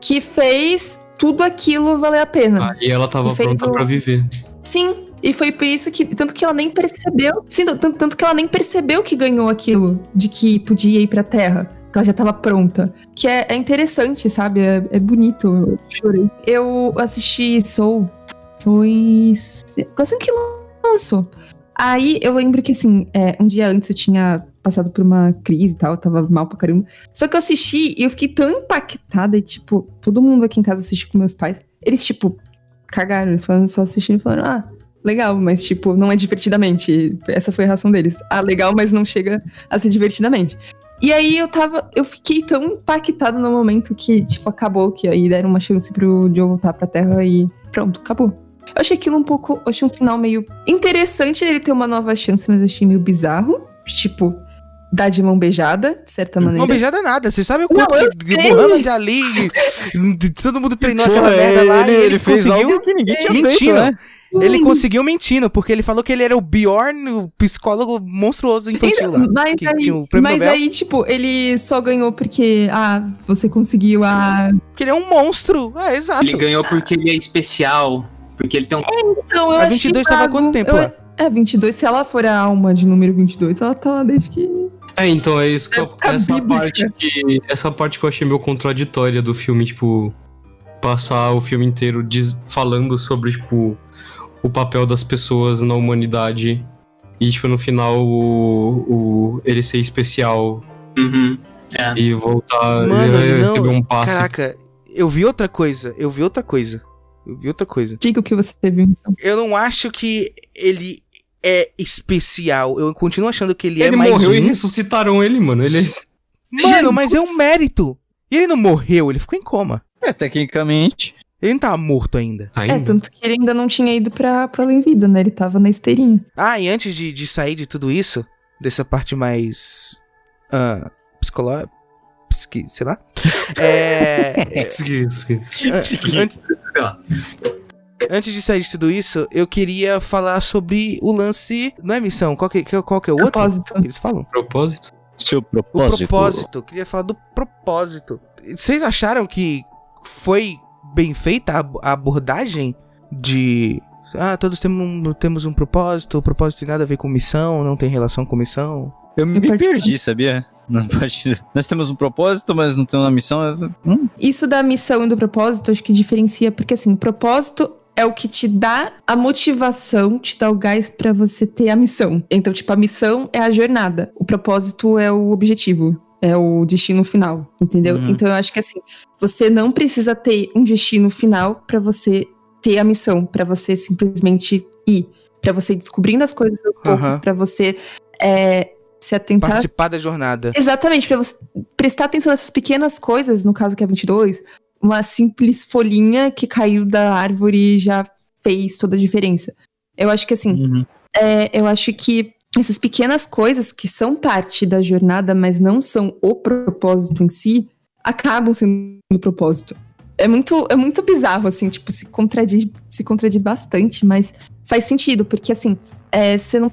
que fez tudo aquilo valer a pena. Aí ela tava E fez pronta o- pra viver. Sim. E foi por isso que. Tanto que ela nem percebeu. Sim, tanto, tanto que ela nem percebeu que ganhou aquilo de que podia ir pra terra. Ela já tava pronta. Que é, é interessante, sabe? É, é bonito. Eu chorei. Eu assisti Soul. Foi. Quase que lançou. Aí eu lembro que, assim, é, um dia antes eu tinha passado por uma crise e tal, eu tava mal pra caramba. Só que eu assisti e eu fiquei tão impactada e, tipo, todo mundo aqui em casa assistiu com meus pais. Eles, tipo, cagaram, eles falaram, só assistindo e falaram, ah, legal, mas, tipo, não é divertidamente. Essa foi a reação deles. Ah, legal, mas não chega a ser divertidamente. E aí eu tava. Eu fiquei tão impactada no momento que, tipo, acabou, que aí deram uma chance pro Joe voltar pra Terra e pronto, acabou. Eu achei aquilo um pouco. Eu achei um final meio interessante ele ter uma nova chance, mas eu achei meio bizarro. Tipo, dar de mão beijada, de certa maneira. Mão beijada nada. Você sabe o Não, quanto eu que. Muhammad Ali, <laughs> todo mundo treinou Pô, aquela merda lá ele, e ele, ele fez conseguiu algo que ninguém tinha mentindo. feito, né? Ele conseguiu mentindo, porque ele falou que ele era o Bjorn, o psicólogo monstruoso infantil lá. Mas, que aí, prêmio mas Nobel. aí, tipo, ele só ganhou porque, ah, você conseguiu a. Porque ele é um monstro. É, exato. Ele ganhou porque ele é especial. Porque ele tem um. Então, eu A achei 22 tava há quanto tempo Eu- lá? É, 22. Se ela for a alma de número 22, ela tá lá desde que. É, então é isso que eu, Época essa bíblica. parte que essa parte que eu achei meio contraditória do filme, tipo, passar o filme inteiro falando sobre tipo o papel das pessoas na humanidade e tipo no final o, o ele ser especial Uhum. É. e voltar Mano, e não, receber um passe. Caraca, eu vi outra coisa. Eu vi outra coisa. Eu vi outra coisa. Diga o que você viu, então. Eu não acho que ele é especial. Eu continuo achando que ele, é Ele mais morreu um. e ressuscitaram ele, mano. Ele Mano, mas é um mérito. E ele não morreu, ele ficou em coma. É, tecnicamente. Ele não tava morto ainda. É, ainda. tanto que ele ainda não tinha ido pra, pra além vida, né? Ele tava na esteirinha. Ah, e antes de, de sair de tudo isso, dessa parte mais. Ah, psicológica. Psiqui, sei lá. <laughs> É. é, Esquece, esquece. an- antes, Sei lá. antes de sair de tudo isso, eu queria falar sobre o lance. Não é missão? Qual que, qual que é o outro? Propósito. Que eles falam? Propósito. Seu O propósito. propósito. Eu queria falar do propósito. Vocês acharam que foi bem feita a ab- a abordagem de. Ah, todos temos um, temos um propósito, o propósito tem nada a ver com missão, não tem relação com missão. Eu me Eu perdi, sabia? Na Nós temos um propósito, mas não temos uma missão. Hum, Isso da missão e do propósito, acho que diferencia, porque assim, o propósito é o que te dá a motivação, te dá o gás pra você ter a missão. Então, tipo, a missão é a jornada, o propósito é o objetivo, é o destino final, entendeu? Uhum. Então, eu acho que assim, você não precisa ter um destino final pra você ter a missão, pra você simplesmente ir, Pra você ir descobrindo as coisas aos poucos, Aham. pra você é, se atentar Participar da jornada. Exatamente, pra você prestar atenção nessas pequenas coisas, no caso que é 22, uma simples folhinha que caiu da árvore e já fez toda a diferença. Eu acho que assim, uhum. é, eu acho que essas pequenas coisas que são parte da jornada, mas não são o propósito em si, acabam sendo o propósito. É muito, é muito bizarro, assim, tipo, se contradiz, se contradiz bastante, mas faz sentido, porque assim, é, você não.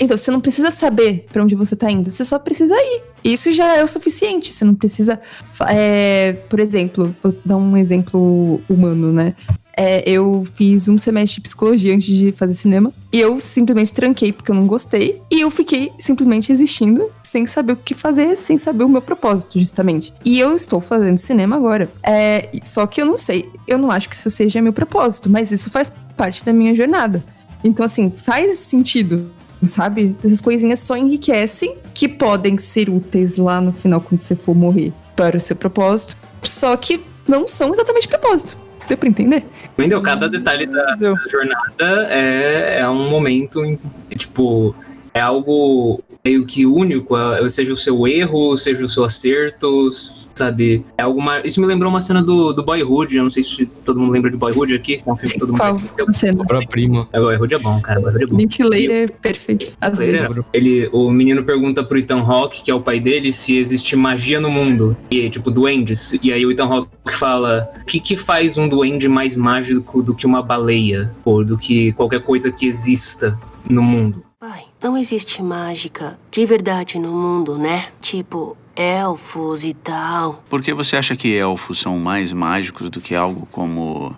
Então, você não precisa saber pra onde você tá indo, você só precisa ir. Isso já é o suficiente. Você não precisa. é, por exemplo, vou dar um exemplo humano, né? É, eu fiz um semestre de psicologia antes de fazer cinema. E eu simplesmente tranquei porque eu não gostei. E eu fiquei simplesmente existindo, sem saber o que fazer, sem saber o meu propósito, justamente. E eu estou fazendo cinema agora. É, só que eu não sei. Eu não acho que isso seja meu propósito, mas isso faz parte da minha jornada. Então, assim, faz sentido sabe? Essas coisinhas só enriquecem, que podem ser úteis lá no final quando você for morrer para o seu propósito, só que não são exatamente propósito. Deu pra entender? Entendeu? Cada detalhe da, da jornada é, é um momento, em- tipo, é algo meio que único, é- seja o seu erro, seja o seu acerto, sabe? É alguma. Isso me lembrou uma cena do, do Boyhood, eu não sei se todo mundo lembra de Boyhood aqui, se é um filme que todo mundo Qual? esqueceu. A cena. Obra-prima. É, Boyhood é bom, cara, Boyhood é bom. Linklater, perfeito. Às vezes. Ele, ele- o menino pergunta pro Ethan Hawke, que é o pai dele, se existe magia no mundo. E, tipo, duendes. E aí o Ethan Hawke fala: o que, que faz um duende mais mágico do que uma baleia? Ou do que qualquer coisa que exista no mundo? Pai, não existe mágica de verdade no mundo, né? Tipo, elfos e tal. Por que você acha que elfos são mais mágicos do que algo como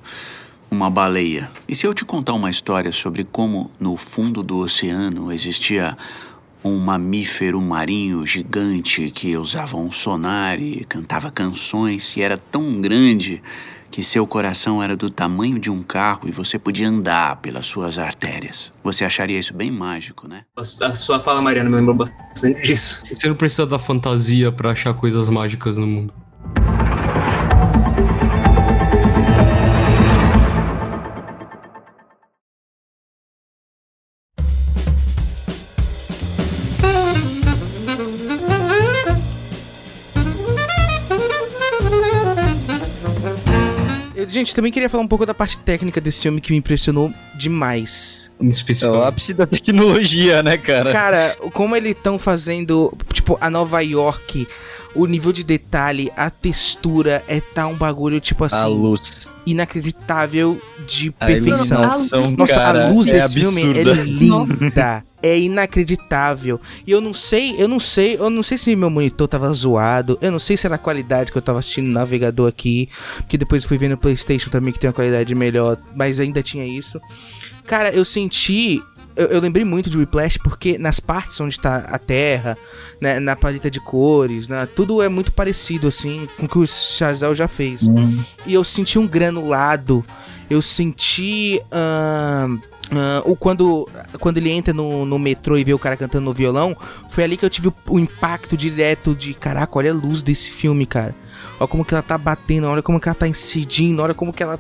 uma baleia? E se eu te contar uma história sobre como no fundo do oceano existia um mamífero marinho gigante que usava um sonar e cantava canções e era tão grande que seu coração era do tamanho de um carro e você podia andar pelas suas artérias. Você acharia isso bem mágico, né? A sua fala, Mariana, me lembrou bastante disso. Você não precisa da fantasia pra achar coisas mágicas no mundo. Gente, também queria falar um pouco da parte técnica desse filme que me impressionou demais. Em É especial. o ápice da tecnologia, né, cara? Cara, como eles estão fazendo, tipo, a Nova York, o nível de detalhe, a textura, é tá um bagulho, tipo assim, A luz. inacreditável de A perfeição. iluminação, Nossa, cara, a luz é desse filme é absurda. linda. É inacreditável. E eu não sei, eu não sei, eu não sei se meu monitor tava zoado, eu não sei se era a qualidade que eu tava assistindo no navegador aqui, porque depois eu fui ver no PlayStation também que tem uma qualidade melhor, mas ainda tinha isso. Cara, eu senti eu, eu lembrei muito de Whiplash porque nas partes onde tá a terra, né, na paleta de cores, né, tudo é muito parecido assim com o que o Chazelle já fez. E eu senti um granulado, eu senti ahn, ahn, o quando, quando ele entra no, no metrô e vê o cara cantando no violão, foi ali que eu tive o, o impacto direto de caraca, olha a luz desse filme, cara. Olha como que ela tá batendo, olha como que ela tá incidindo, olha como que ela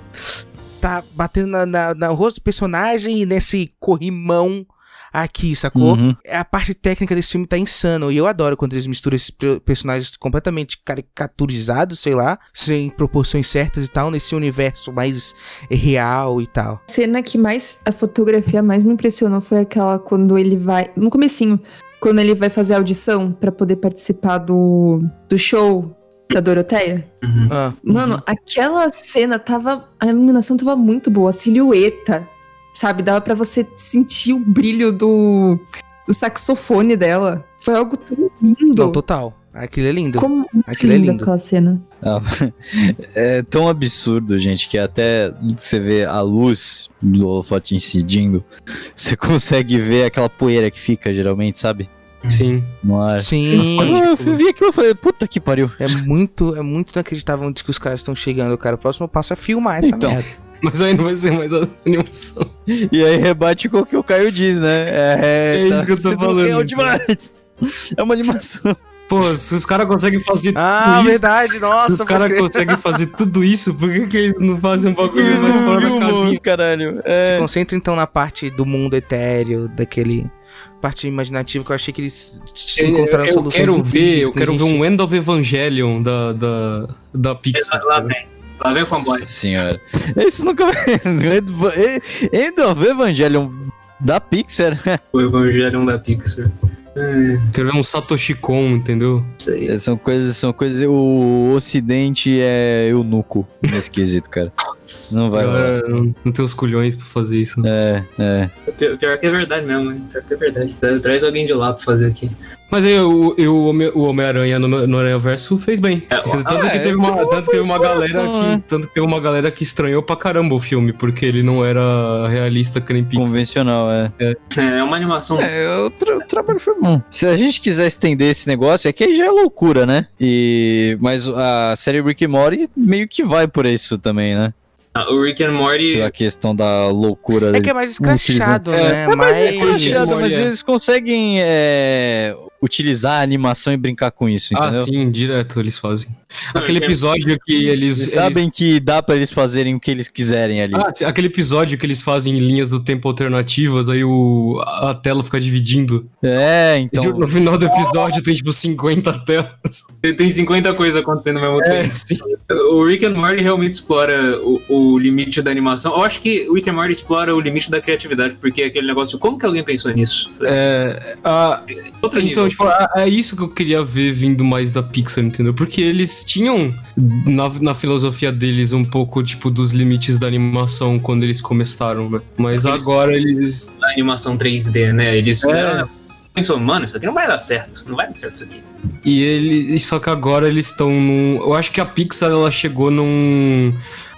tá batendo na, na, na rosto do personagem e nesse corrimão aqui, sacou? Uhum. A parte técnica desse filme tá insano. E eu adoro quando eles misturam esses per- personagens completamente caricaturizados, sei lá, sem proporções certas e tal, nesse universo mais real e tal. A cena que mais a fotografia mais me impressionou foi aquela quando ele vai no comecinho, quando ele vai fazer a audição pra poder participar do, do show da Doroteia. Ah, Mano, aquela cena tava a iluminação tava muito boa, a silhueta, sabe, dava pra você sentir o brilho do do saxofone dela. Foi algo tão lindo. não, total. Aquilo é lindo. Como Aquilo é linda lindo. aquela cena. Ah, <laughs> É tão absurdo, gente, que até você vê a luz do holofote incidindo, <laughs> você consegue ver aquela poeira que fica, geralmente, sabe? Sim. Ar. Sim. Ah, eu vi aquilo e falei, puta que pariu. É muito, é muito inacreditável onde que os caras estão chegando, cara. O próximo passo é filmar essa Então. merda. Mas aí não vai ser mais a animação. E aí rebate com o que o Caio diz, né? É, É isso que eu tô falando, então. demais. É uma animação. Pô, se os caras conseguem fazer Ah, tudo isso, verdade, nossa. se os caras conseguem fazer tudo isso, por que, que eles não fazem um bagulho Eles mais fora da casinha? caralho. Se É. concentra então na parte do mundo etéreo, daquele parte imaginativa que eu achei que eles Eu, encontraram eu soluções quero ver, eu que quero ver um End of Evangelion da, da, da Pixar. Lá vem. Lá vem o fanboy. Nossa senhora. Isso nunca vai. <laughs> End of Evangelion da Pixar. O Evangelion da Pixar. É, Quero ver um Satoshi Kon, entendeu? isso aí. São coisas, são coisas. O Ocidente é eunuco nesse quesito, cara. Não vai rolar. Galera, não, não tem os culhões pra fazer isso. É, é. Pior, que é verdade mesmo, hein? Pior que é verdade. Tra- Traz alguém de lá pra fazer aqui. Mas aí o, eu- o Home- o Homem-Aranha no, no Aranha Verso fez bem. É, tanto, ah, que é, teve uma, tem uma tanto que teve uma galera que. né? Tanto que teve uma galera que estranhou pra caramba o filme, porque ele não era realista que nem Pixar. Convencional, é. É uma animação. É, o, tra- o trabalho foi bom. Se a gente quiser estender esse negócio, é que aí já é loucura, né? E mas a série Rick and Morty meio que vai por isso também, né? Ah, O Rick and Morty. Pela questão da loucura. É que é mais escrachado, É, né? é mais mais escrachado, mas eles conseguem é, utilizar a animação e brincar com isso, Ah, entendeu? sim, direto eles fazem. Aquele episódio que eles. Eles eles- sabem que dá pra eles fazerem o que eles quiserem ali. Ah, aquele episódio que eles fazem em linhas do tempo alternativas, aí o, a tela fica dividindo. É, E, então. no final do episódio tem tipo 50 telas. Tem- Tem 50 coisas acontecendo ao mesmo tempo. É, sim. O Rick and Morty realmente explora o, o limite da animação. Eu acho que o Rick and Morty explora o limite da criatividade, porque é aquele negócio, como que alguém pensou nisso? É, a- Outro então, nível. tipo, é é isso que eu queria ver vindo mais da Pixar, entendeu? Porque eles tinham na, na filosofia deles um pouco, tipo, dos limites da animação quando eles começaram, né? Mas Eles- agora eles. a animação 3D, né? Eles É. pensou, mano, isso aqui não vai dar certo. Não vai dar certo isso aqui. E ele. Só que agora eles estão num. Eu acho que a Pixar ela chegou num.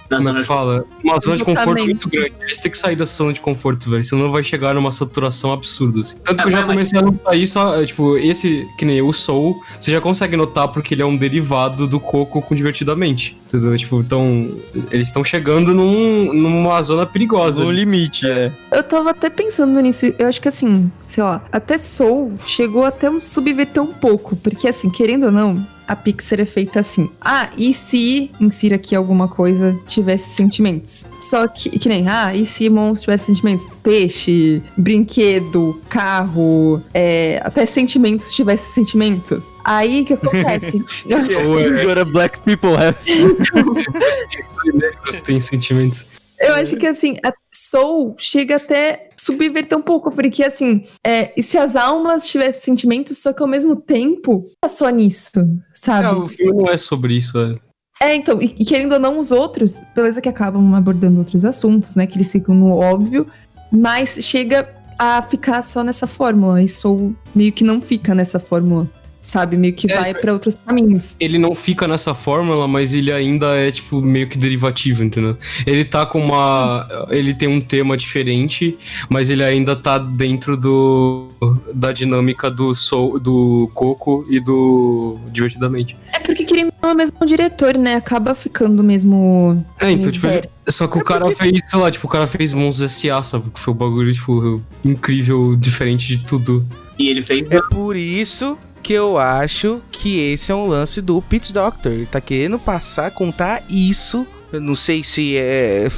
Como é zona que fala? Uma zona de conforto muito grande. Eles têm que sair dessa zona de conforto, velho. Senão vai chegar numa saturação absurda, assim. Tanto que eu já Ah, mas- comecei a notar isso, ó, tipo, esse, que nem o Soul, você já consegue notar porque ele é um derivado do Coco com Divertidamente. Entendeu? Tipo, então, eles estão chegando num, numa zona perigosa. No limite, é. Eu tava até pensando nisso. Eu acho que assim, sei lá, até Soul chegou até um subverter um pouco. Porque, assim, querendo ou não, a Pixar é feita assim. Ah, e se, insira aqui alguma coisa, tivesse sentimentos? Só que, que nem, ah, e se monstro tivesse sentimentos? Peixe, brinquedo, carro, é, até sentimentos tivesse sentimentos. Aí o que acontece? <laughs> <laughs> Agora black people have. <laughs> Você tem sentimentos. Eu acho que assim, a Soul chega até subverter um pouco, porque assim, é, e se as almas tivessem sentimentos, só que ao mesmo tempo, é só nisso, sabe? O filme não é sobre isso, é. É, então, e, e querendo ou não, os outros, beleza que acabam abordando outros assuntos, né? Que eles ficam no óbvio, mas chega a ficar só nessa fórmula, e Soul meio que não fica nessa fórmula. Sabe, meio que É, vai pra outros caminhos. Ele não fica nessa fórmula, mas ele ainda é, tipo, meio que derivativo, entendeu? Ele tá com uma. Ele tem um tema diferente, mas ele ainda tá dentro do. da dinâmica do Soul, do Coco e do Divertidamente. É porque querendo ou não é o mesmo diretor, né? Acaba ficando o mesmo. É, então, tipo, ele- só que o cara fez, sei lá, tipo, o cara fez Monstros S.A., sabe? Que foi um bagulho, tipo, incrível, diferente de tudo. E ele fez. É por isso que eu acho que esse é um lance do Pete Doctor. Ele tá querendo passar, contar isso. Eu não sei se é.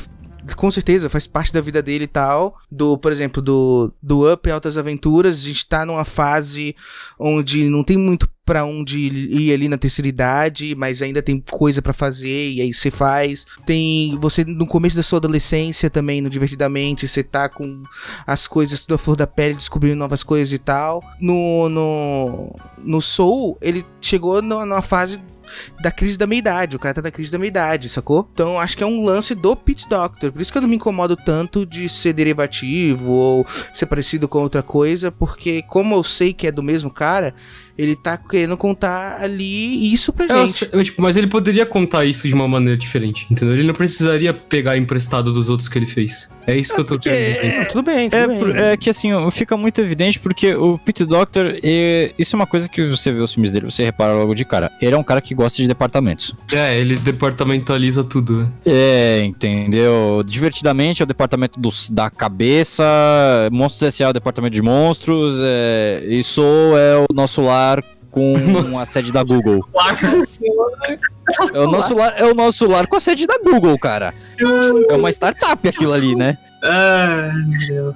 Com certeza faz parte da vida dele e tal. Do, por exemplo, do, do Up Altas Aventuras. A gente tá numa fase onde não tem muito pra onde ir ali na terceira idade, mas ainda tem coisa pra fazer e aí você faz. Tem você no começo da sua adolescência também, no Divertidamente, você tá com as coisas tudo a flor da pele, descobrindo novas coisas e tal. No no no Soul, ele chegou numa fase da crise da meia-idade, o cara tá na crise da meia-idade, sacou? Então acho que é um lance do Pete Doctor, por isso que eu não me incomodo tanto de ser derivativo ou ser parecido com outra coisa, porque como eu sei que é do mesmo cara, ele tá querendo contar ali isso pra É, gente. sei, eu, tipo, mas ele poderia contar isso de uma maneira diferente, entendeu? Ele não precisaria pegar emprestado dos outros que ele fez. É isso que eu tô porque- querendo. Não, tudo bem, tudo É, bem. por- é que assim, fica muito evidente porque o Pete Doctor, é, isso é uma coisa que você vê os filmes dele, você repara logo de cara. Ele é um cara que gosta de departamentos. É, ele departamentaliza tudo, né? É, entendeu? Divertidamente é o departamento dos- da cabeça, Monstros S.A. é o departamento de monstros, é, e Soul é o nosso lar com <laughs> Nossa. a sede da Google. É o, nosso lar, é o nosso lar com a sede da Google, cara. É uma startup aquilo ali, né? Ah, meu Deus.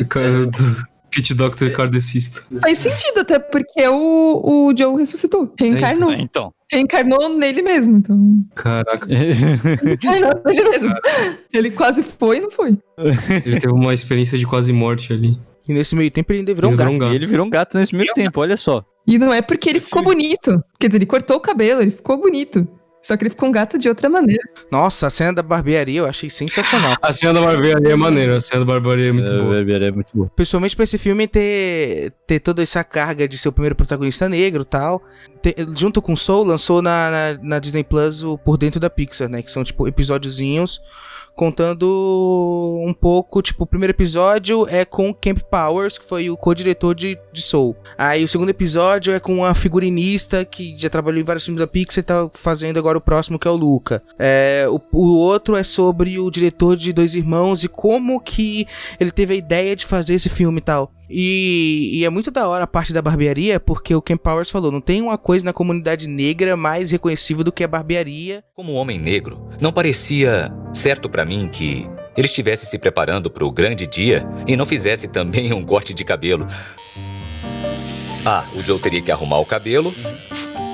É, Pit Doctor kardecista. Faz sentido, até porque o, o Joe ressuscitou. Reencarnou. É, então. Reencarnou nele mesmo, então. Caraca, Reencarnou nele mesmo. <laughs> Ele quase foi e não foi. ele teve uma experiência de quase morte ali. E nesse meio tempo ele ainda virou um Ele gato. virou um E ele virou um gato nesse meio tempo, olha só. E não é porque ele ficou bonito. Quer dizer, ele cortou o cabelo, ele ficou bonito. Só que ele ficou um gato de outra maneira. Nossa, a cena da barbearia eu achei sensacional. <laughs> A cena da barbearia é maneira, a cena da barbearia é muito É, boa. é, é muito bom. Principalmente pra esse filme ter, ter toda essa carga de ser o primeiro protagonista negro e tal. Te- junto com Soul, lançou na, na, na Disney Plus o Por Dentro da Pixar, né? Que são, tipo, episódiozinhos contando um pouco, tipo, o primeiro episódio é com Camp Powers, que foi o co-diretor de, de Soul. Aí o segundo episódio é com a figurinista que já trabalhou em vários filmes da Pixar e tá fazendo agora o próximo, que é o Luca. É, o, o outro é sobre o diretor de Dois Irmãos e como que ele teve a ideia de fazer esse filme e tal. E, e é muito da hora a parte da barbearia, porque o Ken Powers falou: não tem uma coisa na comunidade negra mais reconhecível do que a barbearia. Como homem negro, não parecia certo pra mim que ele estivesse se preparando para o grande dia e não fizesse também <laughs> um corte de cabelo. A. O Joe teria que arrumar o cabelo.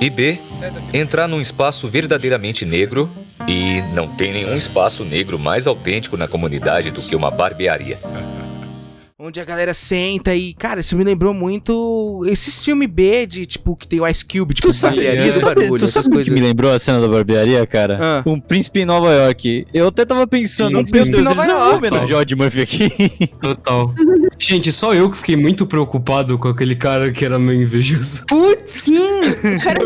E B. Entrar num espaço verdadeiramente negro. E não tem nenhum espaço negro mais autêntico na comunidade do que uma barbearia. Onde a galera senta e, cara, isso me lembrou muito esses filme B de tipo que tem o Ice Cube, tipo barbearia do sabe, barulho, tu essas sabe o que coisas. me lembrou a cena da barbearia, cara? Ah. Um príncipe em Nova York. Eu até tava pensando, Um meu príncipe em Nova York. homenagear o Ed Murphy aqui. <laughs> Total. Gente, só eu que fiquei muito preocupado com aquele cara que era meio invejoso. Putz, sim! O <laughs> cara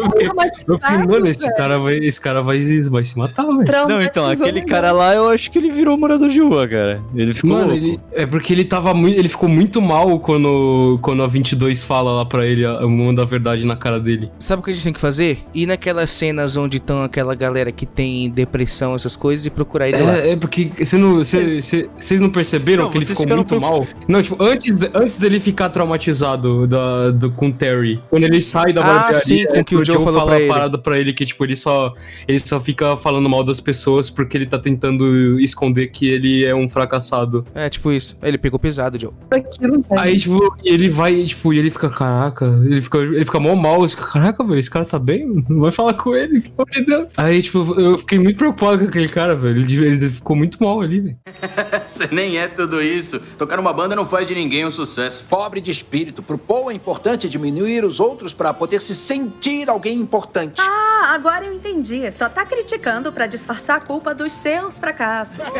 Eu fiquei, mano, esse cara vai, esse cara vai, vai se matar, velho. Não, então, aquele cara lá, eu acho que ele virou morador de rua, cara. Ele ficou Mano, louco. ele, é porque ele tava muito. Ele ele ficou muito mal quando, quando a 22 fala lá pra ele a- uma da verdade na cara dele. Sabe o que a gente tem que fazer? Ir naquelas cenas onde estão aquela galera que tem depressão, essas coisas, e procurar ele lá. É, é porque você não, cê- cê- vocês não perceberam Não, que ele vocês ficou muito preocup- mal? Não, tipo, antes, antes dele ficar traumatizado da, do, com o Terry, quando ele sai da Ah, barbearia, sim, com é o que o Joe falou fala pra a ele. parada pra ele que, tipo, ele só, ele só fica falando mal das pessoas porque ele tá tentando esconder que ele é um fracassado. É, tipo isso. Ele pegou pesado, Joe. Aquilo, Aí, tipo, ele vai, tipo, e ele fica, caraca, ele fica, ele fica mó mal, ele fica, caraca, velho, esse cara tá bem? Não vai falar com ele, pelo amor de Deus. Aí, tipo, eu fiquei muito preocupado com aquele cara, velho. Ele, ele ficou muito mal ali, velho. <laughs> Você nem é tudo isso. Tocar uma banda não faz de ninguém um sucesso. Pobre de espírito. Pro Paul é importante diminuir os outros pra poder se sentir alguém importante. Ah, agora eu entendi. Só tá criticando pra disfarçar a culpa dos seus fracassos. <laughs>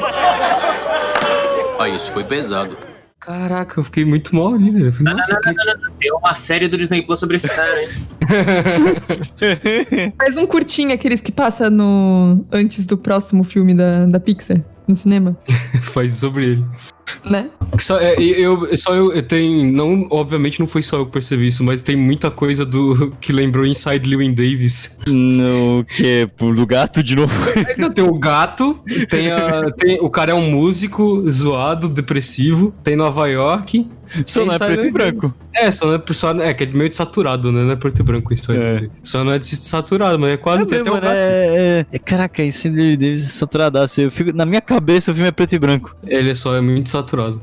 Ah, isso foi pesado. Caraca, eu fiquei muito mal ali, velho. Falei, Nossa, que... Tem uma série do Disney Plus sobre esse cara, hein? <laughs> Faz um curtinho aqueles que passa no antes do próximo filme da, da Pixar no cinema, <laughs> faz sobre ele. né? Só, é, eu, só eu, eu tenho. Não, obviamente não foi só eu que percebi isso, mas tem muita coisa do <laughs> que lembrou Inside Lewin Davis. No que? Do gato de novo? Não, tem o gato, tem, a, tem o cara é um músico zoado, depressivo, tem Nova York. Só não é preto e branco. É, só não é, só, é que é meio desaturado, né? Não é preto e branco isso aí. Só não é desaturado, mas é quase tem até mano, gato. é, é, é- Caraca, esse Davis é saturadaço. Eu fico, na minha cabeça o filme é preto e branco. Ele é só é muito saturado.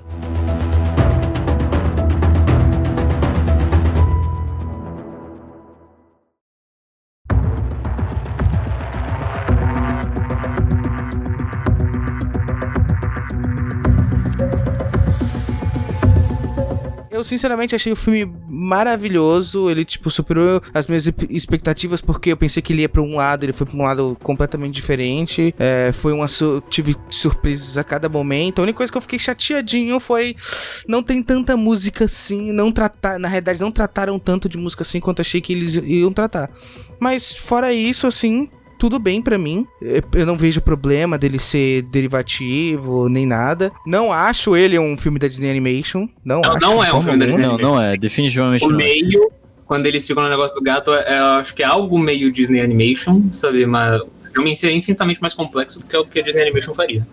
Eu sinceramente achei o filme maravilhoso. Ele, tipo, superou as minhas expectativas porque eu pensei que ele ia pra um lado, ele foi pra um lado completamente diferente. É, foi uma. su- tive surpresas a cada momento. A única coisa que eu fiquei chateadinho foi. Não tem tanta música assim. Não tratar. Na realidade, não trataram tanto de música assim quanto achei que eles iam tratar. Mas fora isso, assim. Tudo bem pra mim. Eu- não vejo problema dele ser derivativo nem nada. Não acho ele um filme da Disney Animation. Não, Não, acho não é um filme da. Disney Não, não é. Definitivamente O não. é. meio, quando eles ficam no negócio do gato, é, eu acho que é algo meio Disney Animation, sabe? Mas o filme em si é infinitamente mais complexo do que o que a Disney Animation faria.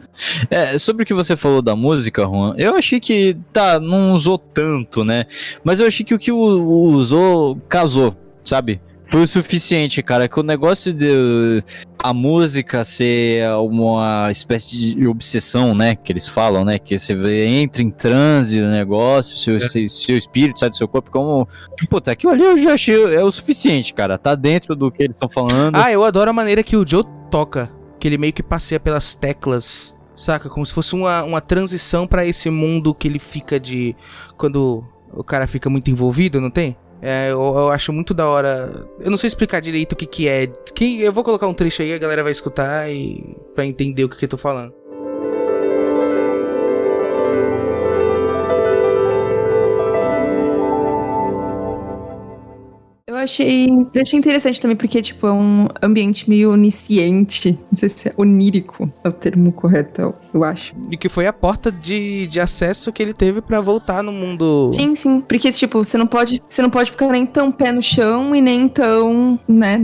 É, sobre o que você falou da música, Juan, eu achei que, tá, não usou tanto, né? Mas eu achei que o que usou casou, sabe? Foi o suficiente, cara, que o negócio de a música ser uma espécie de obsessão, né? Que eles falam, né? Que você entra em transe o negócio, seu, seu, seu espírito sai do seu corpo, como. Puta, aquilo ali eu já achei é o suficiente, cara. Tá dentro do que eles estão falando. Ah, eu adoro a maneira que o Joe toca. Que ele meio que passeia pelas teclas, saca? Como se fosse uma, uma transição pra esse mundo que ele fica de. Quando o cara fica muito envolvido, não tem? É, eu, eu acho muito da hora. Eu não sei explicar direito o que que é. Que, eu vou colocar um trecho aí, a galera vai escutar e. pra entender o que, que eu tô falando. Achei, eu achei interessante também, porque, tipo, é um ambiente meio onisciente. Não sei se é onírico é o termo correto, eu- acho. E que foi a porta de, de acesso que ele teve pra voltar no mundo. Sim, sim. Porque, tipo, você não pode, você não pode ficar nem tão pé no chão e nem tão, né,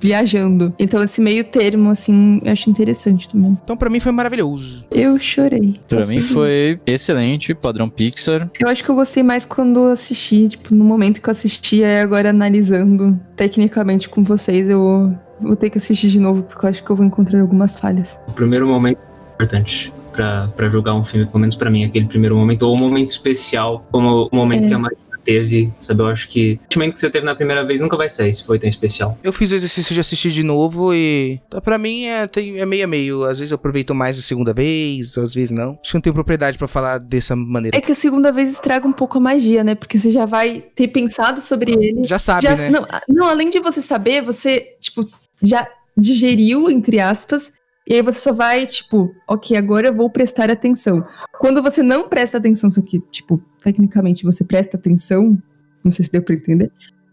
viajando. Então, esse meio termo, assim, eu acho interessante também. Então, pra mim, foi maravilhoso. Eu chorei. Pra Assim, mim foi excelente, padrão Pixar. Eu acho que eu gostei mais quando assisti, tipo, no momento que eu assisti, aí agora analisando tecnicamente com vocês, eu vou ter que assistir de novo, porque eu acho que eu vou encontrar algumas falhas. O primeiro momento é importante pra, pra julgar um filme, pelo menos pra mim, aquele primeiro momento, ou um momento especial, como o momento É. que a Marina teve, sabe? Eu acho que o sentimento que você teve na primeira vez nunca vai sair se foi tão especial. Eu fiz o exercício de assistir de novo e. tá, Pra mim é, tem- é meio a meio. Às vezes eu aproveito mais a segunda vez, às vezes não. Acho que não tenho propriedade pra falar dessa maneira. É que a segunda vez estraga um pouco a magia, né? Porque você já vai ter pensado sobre ele. Já sabe, né? Não, não, além de você saber, você, tipo, já digeriu, entre aspas, e aí você só vai, tipo, ok, agora eu vou prestar atenção. Quando você não presta atenção, só que, tipo, tecnicamente você presta atenção, não sei se deu pra entender,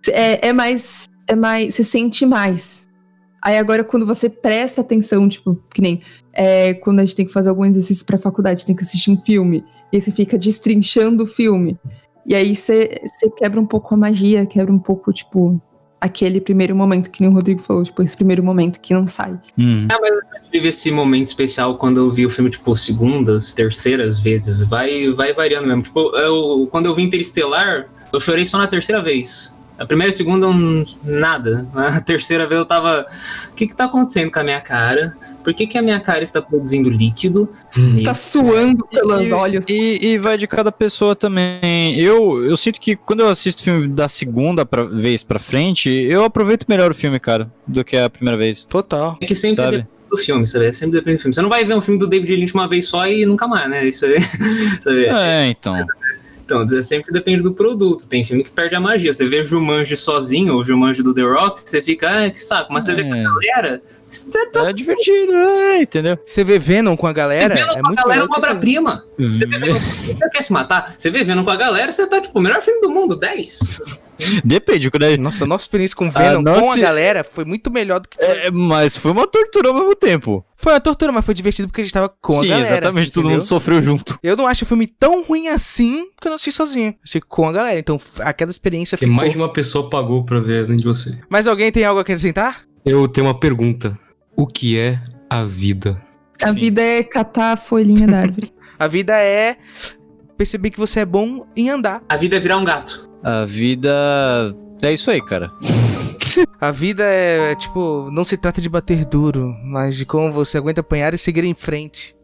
é, é mais, é mais, você sente mais Aí agora, quando você presta atenção, tipo, que nem é, quando a gente tem que fazer algum exercício pra faculdade, tem que assistir um filme, e você fica destrinchando o filme. E aí você quebra um pouco a magia, quebra um pouco, tipo, aquele primeiro momento que nem o Rodrigo falou, tipo, esse primeiro momento que não sai. Ah, mas eu tive esse momento especial quando eu vi o filme, tipo, segundas, terceiras vezes. Vai, vai variando mesmo. Tipo, eu, quando eu vi Interestelar, eu chorei só na terceira vez. A primeira e a segunda, hum, nada. A terceira vez eu tava. O que que tá acontecendo com a minha cara? Por que, que a minha cara está produzindo líquido? Está suando pelos e, olhos. E, e vai de cada pessoa também. Eu, eu sinto que quando eu assisto filme da segunda pra, vez pra frente, eu aproveito melhor o filme, cara, do que a primeira vez. Total. É que sempre Sabe? depende do filme, sabe? É Sempre depende do filme. Você não vai ver um filme do David Lynch uma vez só e nunca mais, né? Isso aí. <laughs> sabe? É, então. Então, sempre depende do produto. Tem filme que perde a magia. Você vê Jumanji sozinho, ou Jumanji do The Rock, você fica, ah, que saco. Mas você vê com a galera, tá É divertido, é, entendeu? Você vê Venom com a galera, Você vê é Venom com a galera é uma filme. obra-prima. Você vê Venom- você quer se matar? Você vê Venom com a galera, você tá, tipo, o melhor filme do mundo, 10. Depende, quando é... Nossa, a nossa experiência com Venom nossa- com a galera foi muito melhor do que. É, mas foi uma tortura ao mesmo tempo. Foi uma tortura, mas foi divertido porque a gente tava com Sim, a galera. exatamente, todo entendeu? mundo sofreu junto. Eu não acho o filme tão ruim assim que eu não assisti sozinho. Assisti com a galera. Então, aquela experiência ficou. mais de uma pessoa pagou pra ver além de você. Mas alguém tem algo a acrescentar? Eu tenho uma pergunta. O que é a vida? A vida é catar a folhinha da árvore. <laughs> A vida é perceber que você é bom em andar. A vida é virar um gato. A vida. É isso aí, cara. A vida é, tipo, não se trata de bater duro, mas de como você aguenta apanhar e seguir em frente.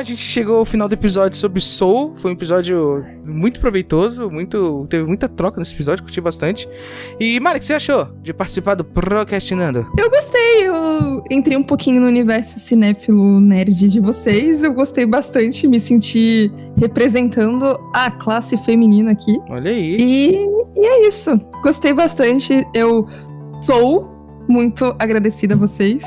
A gente chegou ao final do episódio sobre Soul. Foi um episódio muito proveitoso, muito teve muita troca nesse episódio, curti bastante. E Mari, o que você achou de participar do Procrastinando? Eu gostei, eu entrei um pouquinho no universo cinéfilo nerd de vocês. Eu gostei bastante, me senti representando a classe feminina aqui. Olha aí. E, e é isso. Gostei bastante. Eu sou muito agradecida a vocês.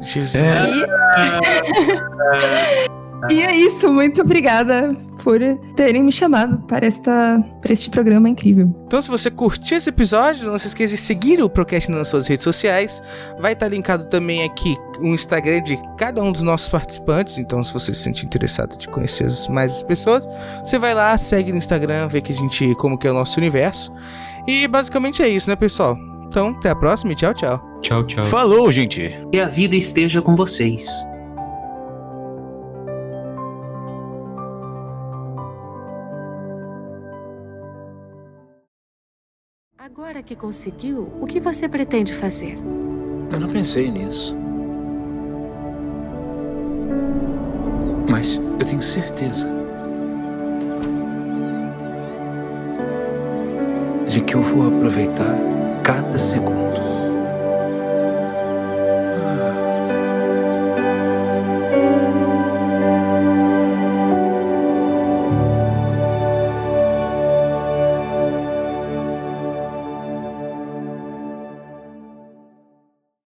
Jesus. <laughs> E é isso, muito obrigada por terem me chamado para, esta, para este programa incrível. Então, se você curtiu esse episódio, não se esqueça de seguir o Procast nas suas redes sociais. Vai estar linkado também aqui o Instagram de cada um dos nossos participantes. Então, se você se sente interessado de conhecer as mais pessoas, você vai lá, segue no Instagram, vê que a gente como que é o nosso universo. E basicamente é isso, né, pessoal? Então, até a próxima e tchau, tchau. Tchau, tchau. Falou, gente. Que a vida esteja com vocês. Agora que conseguiu, o que você pretende fazer? Eu não pensei nisso. Mas eu tenho certeza de que eu vou aproveitar cada segundo.